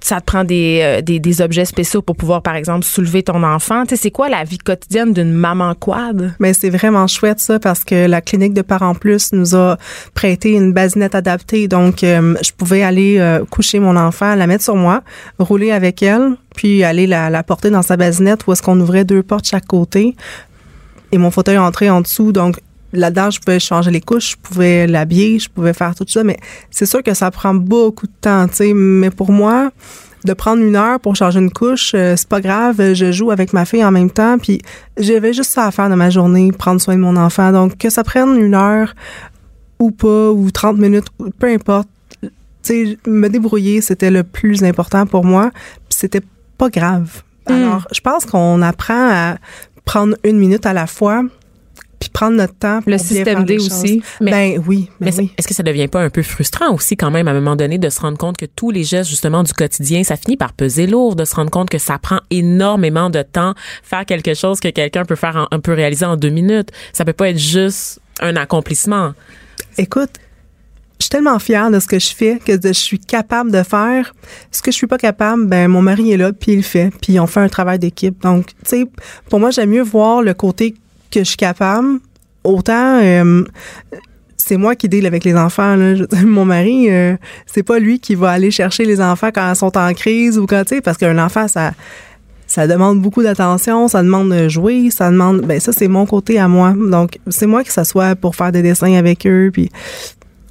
ça te prend des, des, des objets spéciaux pour pouvoir, par exemple, soulever ton enfant. Tu sais, c'est quoi la vie quotidienne d'une maman quad? Mais c'est vraiment chouette ça parce que la clinique de Parents Plus nous a prêté une basinette adaptée. Donc, euh, je pouvais aller euh, coucher mon enfant, la mettre sur moi, rouler avec elle, puis aller la, porter dans sa basinette où est-ce qu'on ouvrait deux portes chaque côté et mon fauteuil entrait en dessous. Donc, là-dedans, je pouvais changer les couches, je pouvais l'habiller, je pouvais faire tout ça. Mais c'est sûr que ça prend beaucoup de temps, tu sais. Mais pour moi, de prendre une heure pour changer une couche, euh, c'est pas grave. Je joue avec ma fille en même temps, puis j'avais juste ça à faire dans ma journée, prendre soin de mon enfant. Donc, que ça prenne une heure ou pas, ou 30 minutes, peu importe, tu sais, me débrouiller, c'était le plus important pour moi, puis c'était pas grave. Alors, je pense qu'on apprend à prendre une minute à la fois, puis prendre notre temps. Pour Le système D aussi. Mais- ben oui, ben Mais oui. est-ce que ça devient pas un peu frustrant aussi quand même à un moment donné de se rendre compte que tous les gestes justement du quotidien, ça finit par peser lourd, de se rendre compte que ça prend énormément de temps faire quelque chose que quelqu'un peut faire, en, peut réaliser en deux minutes. Ça peut pas être juste un accomplissement. Écoute, je suis tellement fière de ce que je fais que je suis capable de faire. Ce que je suis pas capable, ben mon mari est là puis il le fait, puis on fait un travail d'équipe. Donc, tu sais, pour moi, j'aime mieux voir le côté que je suis capable. Autant euh, c'est moi qui deal avec les enfants. Mon mari, euh, c'est pas lui qui va aller chercher les enfants quand ils sont en crise ou quand tu sais, parce qu'un enfant, ça ça demande beaucoup d'attention, ça demande de jouer, ça demande ben ça c'est mon côté à moi. Donc c'est moi qui s'assois pour faire des dessins avec eux puis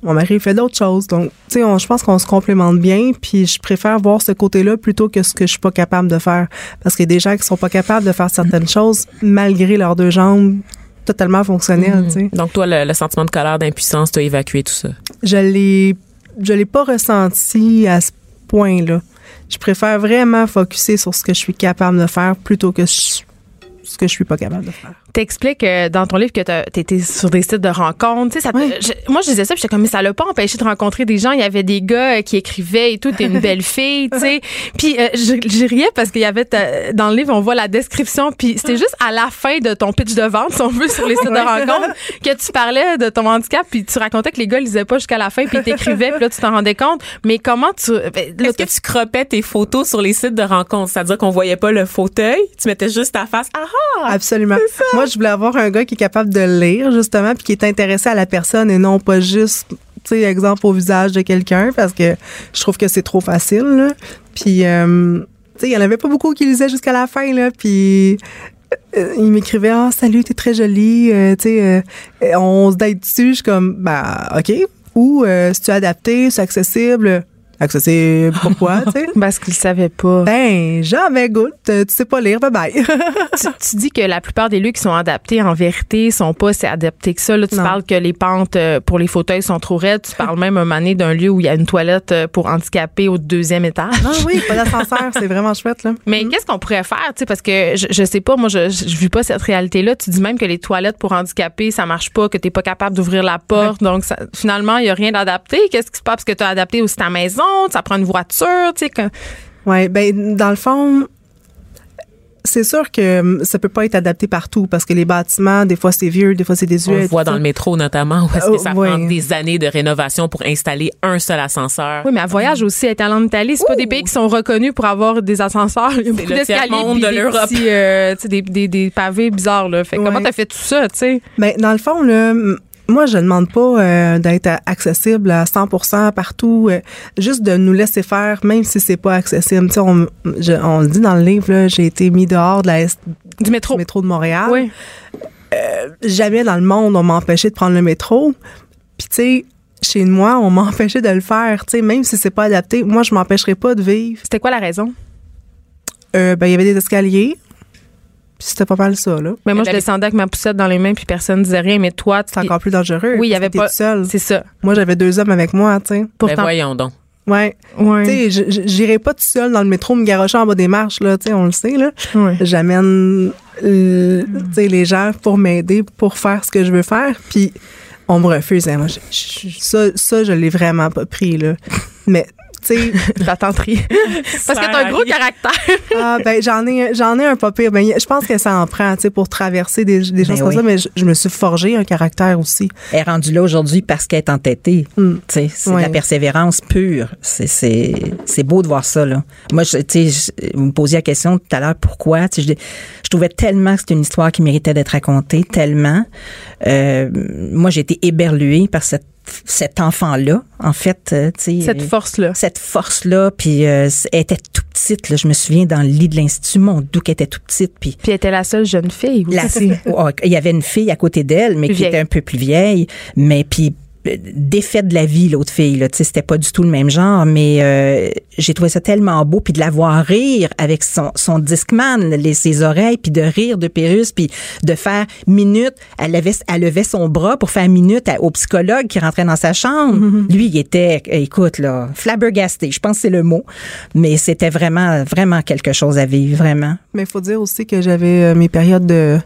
mon mari fait d'autres choses. Donc tu sais je pense qu'on se complémente bien puis je préfère voir ce côté-là plutôt que ce que je suis pas capable de faire parce qu'il y a des gens qui sont pas capables de faire certaines choses malgré leurs deux jambes totalement fonctionnelles, sais. Donc toi, le, le sentiment de colère, d'impuissance, tu as évacué tout ça? Je l'ai je l'ai pas ressenti à ce point-là. Je préfère vraiment focuser sur ce que je suis capable de faire plutôt que je- ce que je suis pas capable de faire. T'expliques euh, dans ton livre que t'as- t'étais sur des sites de rencontres. Tu sais, ça Oui. je- moi, je disais ça, puis j'étais comme, mais ça l'a pas empêché de rencontrer des gens. Il y avait des gars euh, qui écrivaient et tout. T'es une belle fille, tu sais. Puis euh, je, je riais parce qu'il y avait ta- dans le livre, on voit la description. Puis c'était juste à la fin de ton pitch de vente, si on veut, sur les sites de rencontres, que tu parlais de ton handicap. Puis tu racontais que les gars lisaient pas jusqu'à la fin, puis ils t'écrivaient. Puis là, tu t'en rendais compte. Mais comment tu... ben, Est-ce que tu croppais tes photos sur les sites de rencontres? C'est-à-dire qu'on voyait pas le fauteuil, tu mettais juste ta face. Ah ah! Absolument. Moi, je voulais avoir un gars qui est capable de lire, justement, puis qui est intéressé à la personne et non pas juste, tu sais, exemple au visage de quelqu'un, parce que je trouve que c'est trop facile, là. Puis, euh, tu sais, il y en avait pas beaucoup qui lisaient jusqu'à la fin, là, puis... euh, il m'écrivait ah salut t'es très jolie euh, tu sais euh, euh, on se date dessus je suis comme bah ok. Ou euh, c'est tu adapté c'est accessible accessible pourquoi tu sais? Parce qu'ils savaient pas. ben jamais goûte tu sais pas lire bye bye tu, tu dis que la plupart des lieux qui sont adaptés, en vérité, sont pas si adaptés que ça. Là, tu Non. parles que les pentes euh, pour les fauteuils sont trop raides. Tu parles même un donné d'un lieu où il y a une toilette euh, pour handicapés au deuxième étage. ah oui pas d'ascenseur c'est vraiment chouette là Mais qu'est-ce qu'on pourrait faire, tu sais, parce que je, je sais pas, moi, je, je, je vis pas cette réalité-là. Tu dis même que les toilettes pour handicapés, ça marche pas, que t'es pas capable d'ouvrir la porte. Donc, ça- finalement, il y a rien d'adapté. Qu'est-ce qui se passe? Parce que tu as adapté aussi ta maison, ça prend une voiture, tu sais. que- Ouais, ben dans le fond, c'est sûr que hum, ça peut pas être adapté partout parce que les bâtiments, des fois c'est vieux, des fois c'est On désuet. le voit dans ça. le métro notamment, où est-ce que Oh, ça ouais. prend des années de rénovation pour installer un seul ascenseur. Oui, mais à voyage aussi, être allé en Italie, c'est pas des pays qui sont reconnus pour avoir des ascenseurs. Il y a beaucoup d'escaliers, de des l'Europe. euh, des, des, des pavés bizarres. Là. Fait que Ouais. comment t'as fait tout ça, tu sais? Ben dans le fond là, hum, moi je demande pas euh, d'être accessible à 100% partout, euh, juste de nous laisser faire même si c'est pas accessible. Tu sais, on, je- on le dit dans le livre j'ai été mis dehors de la S- Du métro. du métro de Montréal. Oui. Jamais dans le monde on m'a empêché de prendre le métro. Puis tu sais, chez moi, on m'a empêché de le faire, tu sais, même si c'est pas adapté. Moi, je m'empêcherai pas de vivre. C'était quoi la raison? Euh, ben, il y avait des escaliers. Puis c'était pas mal ça, là. Mais moi, Mais je descendais avec ma poussette dans les mains, puis personne disait rien. Mais toi, tu C'est encore plus dangereux. Oui, il y avait pas. C'est ça. Moi, j'avais deux hommes avec moi, tu sais. Pourtant. voyons donc. Ouais. Ouais. Tu sais, j'irai pas tout seul dans le métro me garocher en bas des marches, là, tu sais, on le sait, là. Ouais. J'amène, euh, tu sais, les gens pour m'aider, pour faire ce que je veux faire. Puis on me refuse. hein. Moi, je- je- ça, ça, je l'ai vraiment pas pris, là. Mais tu sais, Ta tenterie. Parce que t'as un gros caractère. ah, ben, j'en ai, j'en ai un pas pire. Ben, je pense que ça en prend, tu sais, pour traverser des, des choses Ben comme oui. ça, mais je, je me suis forgé un caractère aussi. Elle est rendue là aujourd'hui parce qu'elle est entêtée. Mm. Tu sais, c'est de la persévérance pure. C'est, c'est, c'est beau de voir ça, là. Moi, tu sais, vous me posiez la question tout à l'heure, pourquoi? Tu sais, je, je trouvais tellement que c'était une histoire qui méritait d'être racontée, tellement. Euh, moi, j'ai été éberluée par cette, cet enfant-là, en fait. euh. Cette euh, force-là. cette force-là, puis euh, elle était tout petite. Là, je me souviens dans le lit de l'institut, mon doux qu'elle était toute petite, puis Puis elle était la seule jeune fille la, aussi. Oh, il y avait une fille à côté d'elle, mais Plus qui vieille. était un peu plus vieille, mais puis défaite de la vie l'autre fille là tu sais c'était pas du tout le même genre mais euh, j'ai trouvé ça tellement beau puis de la voir rire avec son son discman les ses oreilles puis de rire de Pérus puis de faire minute elle levait elle levait son bras pour faire minute à- au psychologue qui rentrait dans sa chambre Mm-hmm. lui il était écoute là flabbergasté je pense que c'est le mot mais c'était vraiment vraiment quelque chose à vivre vraiment Mais il faut dire aussi que j'avais euh, mes périodes de,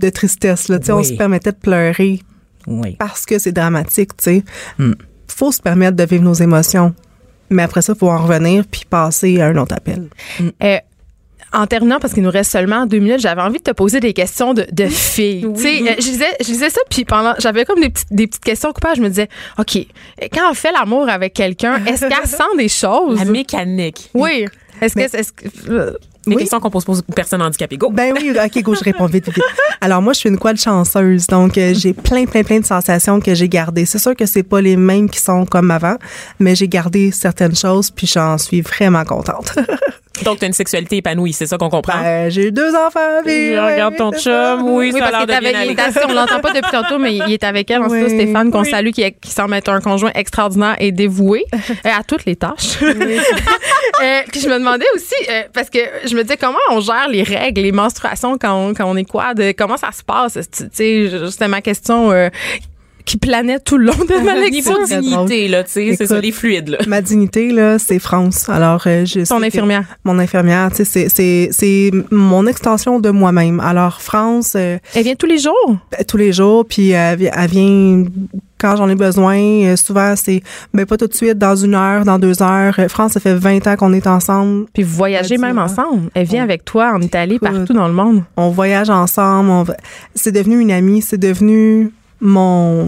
de tristesse, là. Tu sais, on se permettait de pleurer oui parce que c'est dramatique, tu sais. Mm. Faut se permettre de vivre nos émotions. Mais après ça, faut en revenir puis passer à un autre appel. Euh, en terminant, parce qu'il nous reste seulement deux minutes, j'avais envie de te poser des questions de, de filles. Tu sais, euh, je disais, je disais ça, puis pendant, j'avais comme des petites, des petites questions coupables. Je me disais, OK, quand on fait l'amour avec quelqu'un, est-ce qu'elle sent des choses? La mécanique. Oui. Est-ce que, est-ce que, Des Oui. questions qu'on pose aux personnes handicapées. Go! Ben oui, ok, go, je réponds vite, vite. Alors moi, je suis une quad chanceuse, donc euh, j'ai plein, plein, plein de sensations que j'ai gardées. C'est sûr que c'est pas les mêmes qui sont comme avant, mais j'ai gardé certaines choses, puis j'en suis vraiment contente. Donc, t'as une sexualité épanouie, c'est ça qu'on comprend? Ben, j'ai eu deux enfants, puis Je regarde ton chum, oui, oui, ça a parce l'air qu'il est de bien avec, aller. assis, on l'entend pas depuis tantôt, mais il est avec elle. En Oui. studio, Stéphane, qu'on Oui. salue, qui, qui semble être un conjoint extraordinaire et dévoué euh, à toutes les tâches. Euh, puis je me demandais aussi, euh, parce que je me disais, comment on gère les règles, les menstruations quand on, quand est quad? Euh, Comment ça se passe? Je- c'était ma question euh, qui planait tout le long de ma Niveau lecture. de dignité, là, tu sais, c'est ça, les fluides, là. Ma dignité, là, c'est France. Alors, euh, je Ton infirmière. Mon infirmière, tu sais, c'est- c'est c'est mon extension de moi-même. Alors, France, euh, Elle vient tous les jours? tous les jours, puis elle, vi- elle vient quand j'en ai besoin. Euh, souvent, c'est ben pas tout de suite, dans une heure, dans deux heures. Euh, France, ça fait 20 ans qu'on est ensemble. Puis vous voyagez même hein. ensemble. Elle vient avec toi en Italie, partout dans le monde. On voyage ensemble. on C'est devenu une amie. C'est devenu mon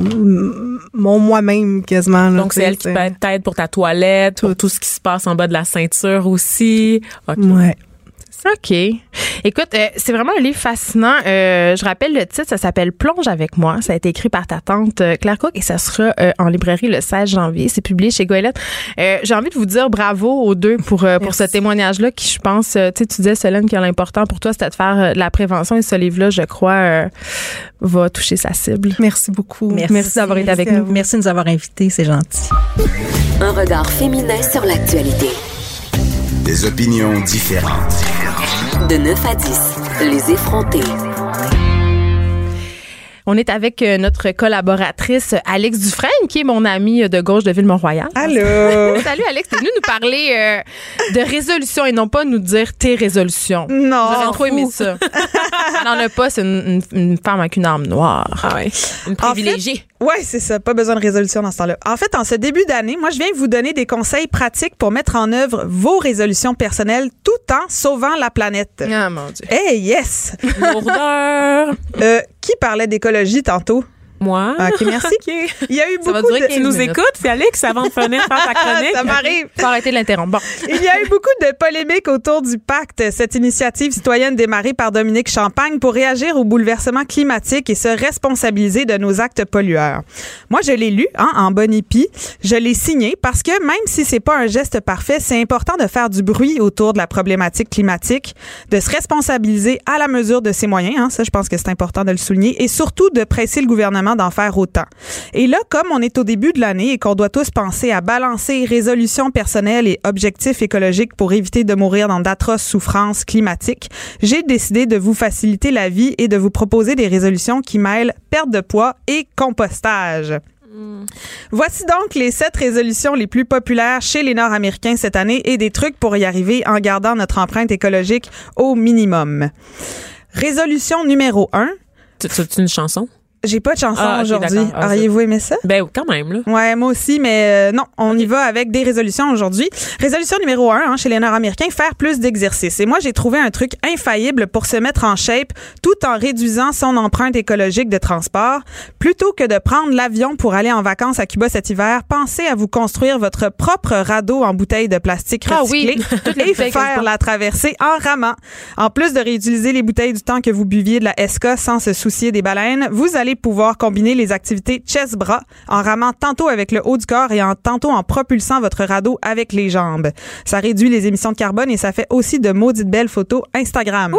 mon moi-même quasiment. là, Donc, c'est elle qui peut t'aide pour ta toilette, pour tout ce qui se passe en bas de la ceinture aussi. OK. Ouais. OK. Écoute, euh, c'est vraiment un livre fascinant. Euh, je rappelle le titre, ça s'appelle Plonge avec moi. Ça a été écrit par ta tante euh, Claire Cook et ça sera euh, en librairie le 16 janvier. C'est publié chez Goélette. Euh, J'ai envie de vous dire bravo aux deux pour, euh, pour ce Merci. témoignage-là qui, je pense, tu sais, tu disais, Solène, que l'important pour toi, c'était de faire euh, de la prévention et ce livre-là, je crois, euh, va toucher sa cible. Merci beaucoup. Merci d'avoir été avec nous. Merci de nous avoir invités, c'est gentil. Un regard féminin sur l'actualité. Des opinions différentes. De 9 à 10, les effrontés. On est avec euh, notre collaboratrice Alex Dufresne, qui est mon amie de gauche de Ville-Mont-Royal. Allô? Salut Alex, t'es venu nous parler euh, de résolution et non pas nous dire tes résolutions. Non. J'aurais trop aimé ça. Elle n'en a pas, c'est une, une- une femme avec une âme noire. Ah ouais. Une En privilégiée. Ouais, c'est ça. Pas besoin de résolution dans ce temps-là. En fait, en ce début d'année, moi, je viens vous donner des conseils pratiques pour mettre en œuvre vos résolutions personnelles tout en sauvant la planète. Ah mon Dieu. Hey, yes! Lourdeur. Euh, qui parlait d'écologie tantôt? Moi? Ok, merci. Il y a eu Ça va beaucoup durer de... Tu nous minutes. écoutes, c'est Alex, avant de finir faire ta chronique. Ça m'arrive. Faut arrêter de l'interrompre. Bon. Il y a eu beaucoup de polémiques autour du pacte, cette initiative citoyenne démarrée par Dominique Champagne pour réagir au bouleversement climatique et se responsabiliser de nos actes pollueurs. Moi, je l'ai lu hein, en bonne hippie. Je l'ai signé parce que même si c'est pas un geste parfait, c'est important de faire du bruit autour de la problématique climatique, de se responsabiliser à la mesure de ses moyens. Hein, ça, je pense que c'est important de le souligner et surtout de presser le gouvernement d'en faire autant. Et là, comme on est au début de l'année et qu'on doit tous penser à balancer résolutions personnelles et objectifs écologiques pour éviter de mourir dans d'atroces souffrances climatiques, j'ai décidé de vous faciliter la vie et de vous proposer des résolutions qui mêlent perte de poids et compostage. Voici donc les sept résolutions les plus populaires chez les Nord-Américains cette année et des trucs pour y arriver en gardant notre empreinte écologique au minimum. Résolution numéro un. Tu, tu, tu une chanson? J'ai pas de chanson Ah, aujourd'hui. Ah, Auriez-vous aimé ça? Ben quand même là. Ouais, moi aussi, mais euh, non, on y va avec des résolutions aujourd'hui. Résolution numéro un hein, chez les Nord-Américains, faire plus d'exercice. Et moi, j'ai trouvé un truc infaillible pour se mettre en shape tout en réduisant son empreinte écologique de transport. Plutôt que de prendre l'avion pour aller en vacances à Cuba cet hiver, pensez à vous construire votre propre radeau en bouteille de plastique Ah oui, recyclé toutes les et bouteilles faire la traversée en ramant. En plus de réutiliser les bouteilles du temps que vous buviez de la SK sans se soucier des baleines, vous allez pouvoir combiner les activités chest-bras en ramant tantôt avec le haut du corps et en tantôt en propulsant votre radeau avec les jambes. Ça réduit les émissions de carbone et ça fait aussi de maudites belles photos Instagram.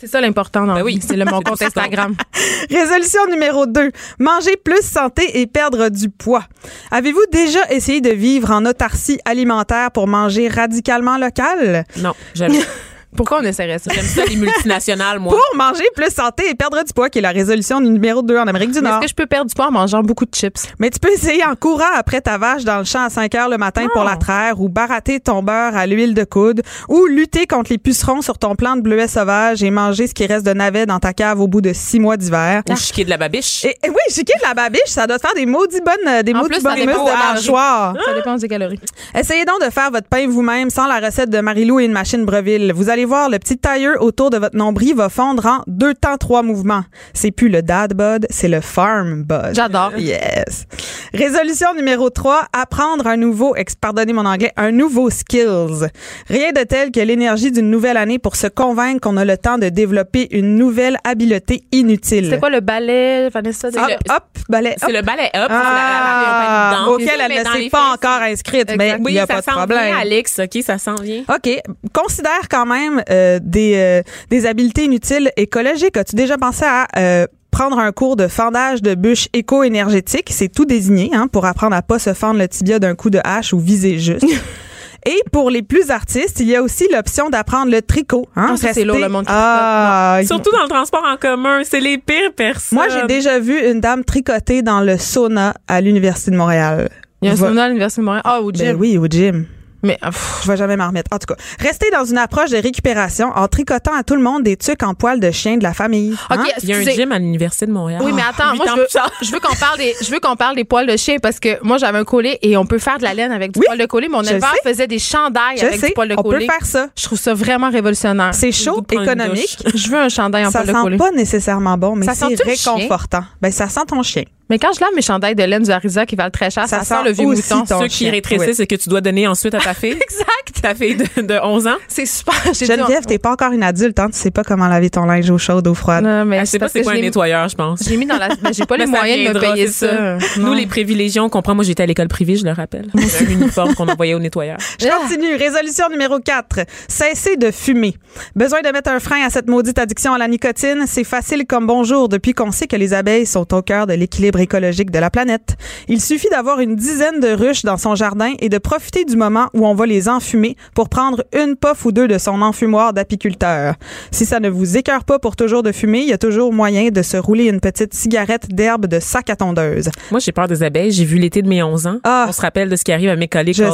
C'est ça l'important dans Ben la oui. vie. C'est le mon compte Instagram. Résolution numéro 2. Manger plus santé et perdre du poids. Avez-vous déjà essayé de vivre en autarcie alimentaire pour manger radicalement local? Non, j'aime Pourquoi on essaierait ça? j'aime ça les multinationales moi. Pour manger plus santé et perdre du poids, qui est la résolution numéro 2 en Amérique du Mais Nord. Est-ce que je peux perdre du poids en mangeant beaucoup de chips? Mais tu peux essayer en courant après ta vache dans le champ à 5 heures le matin pour la traire ou barater ton beurre à l'huile de coude ou lutter contre les pucerons sur ton plant de bleuet sauvage et manger ce qui reste de navet dans ta cave au bout de six mois d'hiver. Ou chiquer de la babiche. Et, et oui, chiquer de la babiche, ça doit te faire des maudits bonnes, euh, des En maudits plus, bonnes de mâchoire. Ça dépend des calories. Essayez donc de faire votre pain vous-même sans la recette de Marilou et une machine Breville. Vous allez voir, le petit tailleur autour de votre nombril va fondre en deux temps, trois mouvements. C'est plus le dad bod, c'est le farm bod. J'adore. Yes. Résolution numéro 3, apprendre un nouveau, pardonnez mon anglais, un nouveau skills. Rien de tel que l'énergie d'une nouvelle année pour se convaincre qu'on a le temps de développer une nouvelle habileté inutile. C'est quoi le ballet, Vanessa? Hop, hop, balai, hop. C'est le ballet up, Ah, c'est la- la- la- auquel elle Mais ne s'est pas encore inscrite, mais il Oui, n'y a ça pas de s'en problème. vient, Alex, OK, ça s'en vient. OK. Considère quand même euh, des, euh, des habiletés inutiles écologiques. As-tu déjà pensé à euh, prendre un cours de fendage de bûches éco-énergétique? C'est tout désigné hein, pour apprendre à pas se fendre le tibia d'un coup de hache ou viser juste. Et pour les plus artistes, il y a aussi l'option d'apprendre le tricot. Hein, Ah, ça, c'est lourd, le monde qui Ah, Surtout dans le transport en commun, c'est les pires personnes. moi, j'ai déjà vu une dame tricoter dans le sauna à l'Université de Montréal. Il y a un Va- sauna à l'Université de Montréal? Ah, au gym. Ben oui, au gym. Mais, ah, pff, Je vais jamais m'en remettre. En tout cas, restez dans une approche de récupération en tricotant à tout le monde des tucs en poil de chien de la famille. Hein? Il y a un gym à l'Université de Montréal. Oui, mais attends, moi, je veux, je veux qu'on parle des, je veux qu'on parle des poils de chien parce que moi, j'avais un collet et on peut faire de la laine avec du Oui, poil de collet. Mon éleveur faisait des chandails Je avec sais, du poil de on peut collet. faire ça. Je trouve ça vraiment révolutionnaire. C'est chaud, économique. Je veux un chandail en Ça poil de sent collet. pas nécessairement bon, mais Ça c'est réconfortant. Ben, ça sent ton chien. Mais quand je lave mes chandails de laine du Harisa qui valent très cher, ça, Ça sent sent le vieux mouton. ton Ceux qui chien. rétrécissent et que tu dois donner ensuite à ta fille. Exact. Ta fille de, de 11 ans. C'est super. Geneviève, t'es pas encore une adulte, hein? Tu sais pas comment laver ton linge eau chaude, eau froide. Non, mais Elle sait pas c'est quoi je un nettoyeur, je pense. J'ai mis dans la. Ben, j'ai pas les Mais moyens de me payer c'est ça. Nous, les privilégiés, on comprend. Moi, j'étais à l'école privée, je le rappelle. J'avais un uniforme qu'on envoyait au nettoyeur. Je continue. Résolution numéro 4. Cessez de fumer. Besoin de mettre un frein à cette maudite addiction à la nicotine? C'est facile comme bonjour depuis qu'on sait que les abeilles sont au cœur de l'équilibre écologique de la planète. Il suffit d'avoir une dizaine de ruches dans son jardin et de profiter du moment où on va les enfumer pour prendre une puff ou deux de son enfumoir d'apiculteur. Si ça ne vous écœure pas pour toujours de fumer, il y a toujours moyen de se rouler une petite cigarette d'herbe de sac à tondeuse. Moi, j'ai peur des abeilles. J'ai vu l'été de mes 11 ans. Ah. On se rappelle de ce qui arrive à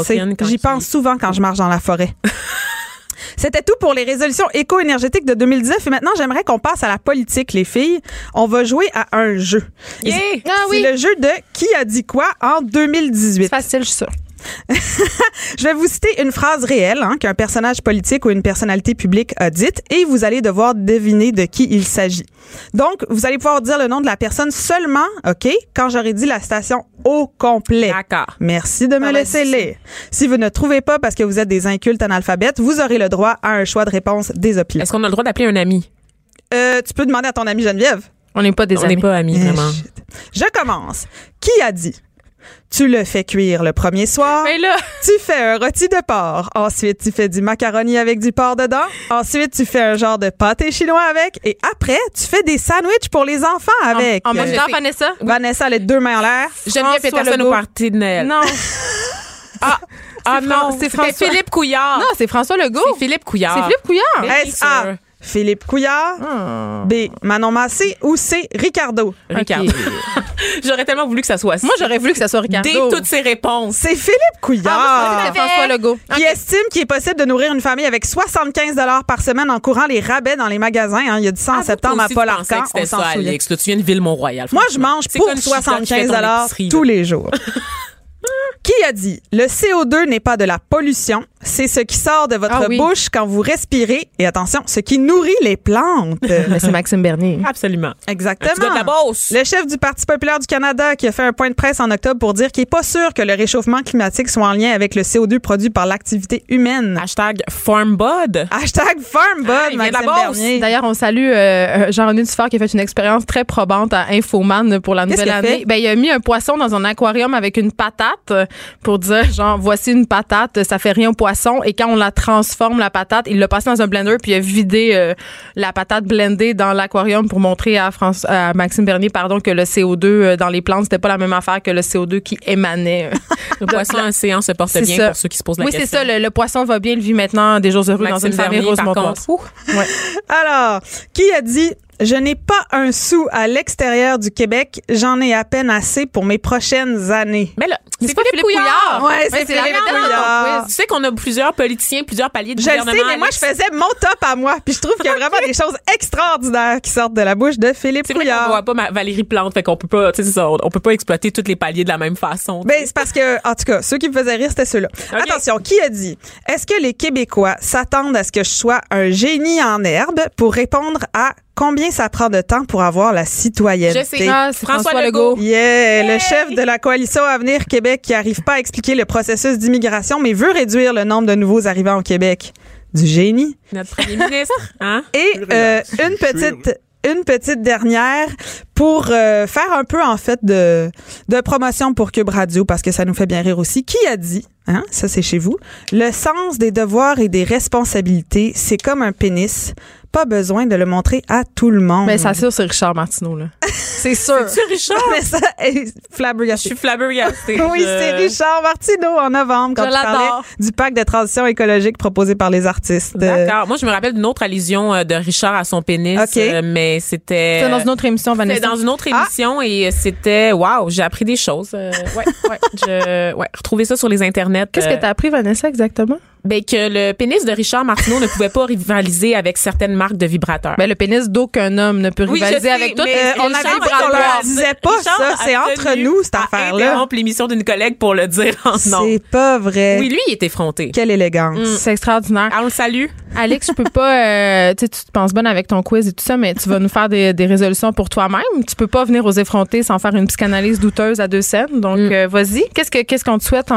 sais. quand J'y pense souvent quand je marche dans la forêt. C'était tout pour les résolutions éco-énergétiques de 2019 et maintenant j'aimerais qu'on passe à la politique les filles. On va jouer à un jeu. C'est- Ah oui. Le jeu de qui a dit quoi en 2018. C'est facile, je suis sûre. Je vais vous citer une phrase réelle hein, qu'un personnage politique ou une personnalité publique a dite et vous allez devoir deviner de qui il s'agit. Donc, vous allez pouvoir dire le nom de la personne seulement, OK, quand j'aurai dit la station au complet. D'accord. Merci de me Ah, laisser vas-y. lire. Si vous ne trouvez pas parce que vous êtes des incultes analphabètes, vous aurez le droit à un choix de réponse désopilé. Est-ce qu'on a le droit d'appeler un ami? Euh, tu peux demander à ton ami Geneviève. On n'est pas des On n'est amis. pas amis, Eh, vraiment. Je commence. Qui a dit? Tu le fais cuire le premier soir. Mais là, Tu fais un rôti de porc. Ensuite, tu fais du macaroni avec du porc dedans. Ensuite, tu fais un genre de pâté chinois avec. Et après, tu fais des sandwichs pour les enfants avec. en même temps, Vanessa? Vanessa, les deux mains en l'air. Geneviève François Peterson au party de Noël. Non. Ah, ah non, c'est Philippe Couillard. Non, c'est François Legault. C'est Philippe Couillard. C'est Philippe Couillard. S.A. Philippe Couillard, Ah. B. Manon Massé ou C. Ricardo? Ricardo. J'aurais tellement voulu que ça soit ça. Moi, j'aurais voulu que ça soit Ricardo. Dès toutes ces réponses. C'est Philippe Couillard. François Legault. qui estime qu'il est possible de nourrir une famille avec 75 par semaine en courant les rabais dans les magasins. hein. Il y a du en Ah, septembre toi à Paul Arcan. On s'en souvient. Alex. Là, tu viens de Ville-Mont-Royal. Moi, je mange pour comme Chica qui fait 75 ton épicerie, là. tous les jours. Qui a dit le CO2 n'est pas de la pollution, c'est ce qui sort de votre Ah oui. bouche quand vous respirez et attention, ce qui nourrit les plantes. Mais c'est Maxime Bernier. Absolument. Exactement. La Beauce. Le chef du Parti populaire du Canada qui a fait un point de presse en octobre pour dire qu'il n'est pas sûr que le réchauffement climatique soit en lien avec le CO2 produit par l'activité humaine. Hashtag FarmBud. Hashtag FarmBud, Ah, Maxime. D'ailleurs, on salue euh, Jean-René Dufort qui a fait une expérience très probante à Infoman pour la nouvelle année. fait? Ben, il a mis un poisson dans un aquarium avec une patate pour dire, genre, voici une patate, ça fait rien au poisson. Et quand on la transforme, la patate, il l'a passé dans un blender puis il a vidé euh, la patate blendée dans l'aquarium pour montrer à, France, à Maxime Bernier pardon, que le CO2 euh, dans les plantes, c'était pas la même affaire que le CO2 qui émanait. Le poisson océan se porte C'est bien ça. pour ceux qui se posent la oui, question. c'est ça. Le, le poisson va bien, il vit maintenant des jours heureux dans une famille rose par contre, ouh, Alors, qui a dit je n'ai pas un sou à l'extérieur du Québec, j'en ai à peine assez pour mes prochaines années. Mais là, c'est pas Philippe Couillard. Ouais, c'est Philippe Couillard. Tu sais qu'on a plusieurs politiciens, plusieurs paliers de Je le gouvernement. sais, mais moi, je faisais mon top à moi. Puis je trouve qu'il y a vraiment des choses extraordinaires qui sortent de la bouche de Philippe C'est vrai qu'on Couillard. voit pas ma- Valérie Plante, fait qu'on peut pas, tu sais, c'est ça, on, on peut pas exploiter tous les paliers de la même façon. Ben, c'est parce que, en tout cas, ceux qui me faisaient rire, c'était ceux-là. Attention, qui a dit? Est-ce que les Québécois s'attendent à ce que je sois un génie en herbe pour répondre à combien ça prend de temps pour avoir la citoyenneté? je sais. Ah, c'est François, François Legault. Legault. Yeah, le chef de la coalition Avenir Québec qui arrive pas à expliquer le processus d'immigration, mais veut réduire le nombre de nouveaux arrivants au Québec. Du génie. Notre premier ministre, hein? Et euh, une petite une petite dernière pour euh, faire un peu en fait de de promotion pour Cube Radio parce que ça nous fait bien rire aussi. Qui a dit hein, ça c'est chez vous, le sens des devoirs et des responsabilités, c'est comme un pénis, pas besoin de le montrer à tout le monde. Mais ça, sûr, c'est Richard Martineau, là. c'est sûr. C'est Richard? Mais ça est Je suis flabbergastée. Oui, Je- c'est Richard Martineau en novembre quand Je l'adore. du pacte de transition écologique proposé par les artistes. D'accord. Moi, je me rappelle d'une autre allusion euh, de Richard à son pénis, Ok. euh, mais c'était. C'est dans une autre émission, Vanessa. Dans une autre Ah. émission et c'était waouh, j'ai appris des choses. Euh, ouais, ouais, je ouais, retrouver ça sur les internets. Qu'est-ce euh, que t'as appris, Vanessa, exactement? Ben que le pénis de Richard Martineau ne pouvait pas rivaliser avec certaines marques de vibrateurs. Ben, le pénis d'aucun homme ne peut Oui, je rivaliser sais, avec tout. Euh, on avait dit a qu'on leur disait pas Richard ça, c'est entre nous, cette affaire-là. interrompre l'émission d'une collègue pour le dire en nom. C'est pas vrai. Oui, lui, il est effronté. Quelle élégance. C'est extraordinaire. Ah, on le salue. Alex, je peux pas. euh, tu sais, tu te penses bonne avec ton quiz et tout ça, mais tu vas nous faire des, des résolutions pour toi-même. Tu peux pas venir aux effrontés sans faire une psychanalyse douteuse à deux scènes. Donc, Mm. euh, vas-y. Qu'est-ce que qu'est-ce qu'on te souhaite en,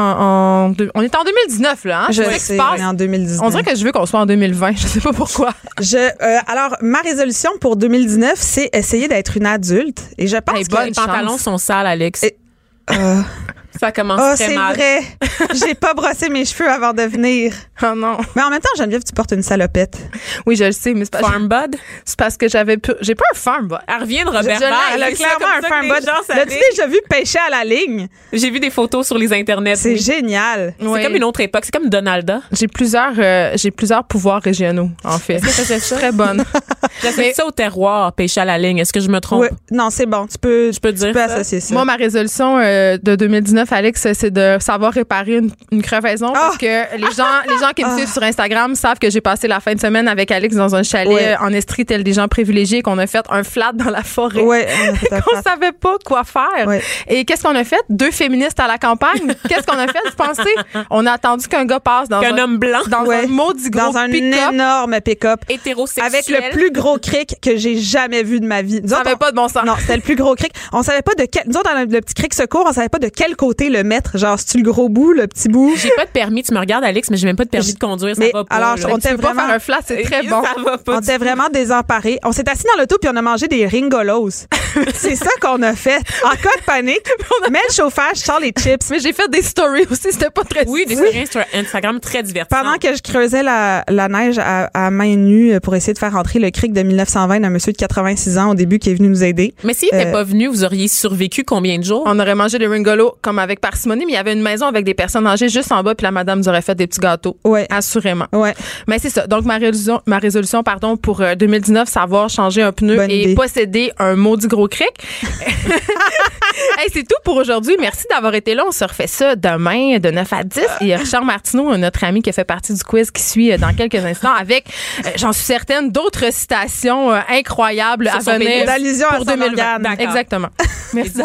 en On est en 2019 là. Hein? Je sais, passe. on est en 2019. On dirait que je veux qu'on soit en 2020. Je sais pas pourquoi. Je, euh, alors, ma résolution pour 2019, c'est essayer d'être une adulte. Et je pense Hey, que... bonne Les pantalons sont sales, Alex. Et- Euh, Ça commence oh, très c'est mal. vrai. J'ai pas brossé mes cheveux avant de venir. Oh non. Mais en même temps, Geneviève, tu portes une salopette. Oui, je le sais, mais c'est pas- Farm Bud? c'est parce que j'avais pu- j'ai pas un farm bot. Elle revient de Je- Robert je Ball. elle a C'est clairement un farm gens L'as-tu déjà vu pêcher à la ligne? J'ai vu des photos sur les internets. C'est oui. génial. C'est Oui. comme une autre époque. C'est comme Donalda. J'ai plusieurs euh, j'ai plusieurs pouvoirs régionaux en fait. C'est très bonne. J'associe ça au terroir, pêcher à la ligne. Est-ce que je me trompe? Oui. Non, c'est bon. Tu peux, Je peux dire tu peux ça? associer ça. Moi, ma résolution euh, de 2019, Alex, c'est de savoir réparer une, une crevaison parce que les gens, les gens qui me Ah. suivent sur Instagram savent que j'ai passé la fin de semaine avec Alex dans un chalet Ouais. en Estrie, tel des gens privilégiés, qu'on a fait un flat dans la forêt. ouais, un Qu'on savait pas quoi faire. Ouais. Et qu'est-ce qu'on a fait? Deux féministes à la campagne. qu'est-ce qu'on a fait? Vous pensez? On a attendu qu'un gars passe dans Qu'un un, homme blanc, dans Ouais. un maudit gros Dans un pick-up. énorme pick-up. hétérosexuel. Avec le plus gros cric que j'ai jamais vu de ma vie. Nous Ça autres, avait on- pas de bon sens. Non, c'était le plus gros cric. On savait pas de quel. Nous autres, dans le, le petit cric secours, on savait pas de quel côté le mettre. Genre, c'est-tu le gros bout, le petit bout? J'ai pas de permis. Tu me regardes, Alex, mais j'ai même pas de permis de conduire. Ça Mais va pas. alors, là. on peux pas vraiment. faire un flat, c'est très bon. Ça va pas. On était vraiment désemparés. On s'est assis dans l'auto puis on a mangé des ringolos. c'est ça qu'on a fait. En cas de panique, mets le chauffage, sors les chips. Mais j'ai fait des stories aussi, c'était pas très Oui, des stories sur Instagram très divertissantes. Pendant que je creusais la, la neige à, à main nue pour essayer de faire rentrer le cric de 1920 d'un monsieur de 86 ans au début qui est venu nous aider. Mais s'il n'était Euh, pas venu, vous auriez survécu combien de jours? On aurait mangé des ringolos comme avec parcimonie, mais il y avait une maison avec des personnes âgées juste en bas, puis la madame nous aurait fait des petits gâteaux. Ouais. Assurément. Ouais. Mais c'est ça. Donc, ma résolution, ma résolution pardon, pour euh, 2019, savoir changer un pneu Bonne et idée. posséder un maudit gros cric. hey, c'est tout pour aujourd'hui. Merci d'avoir été là. On se refait ça demain de 9 à 10. Et il y a Richard Martineau, notre ami qui a fait partie du quiz, qui suit euh, dans quelques instants avec, euh, j'en suis certaine, d'autres citations euh, incroyables à son venir pénis. D'allusion à pour son 2020. organe. Exactement. Merci.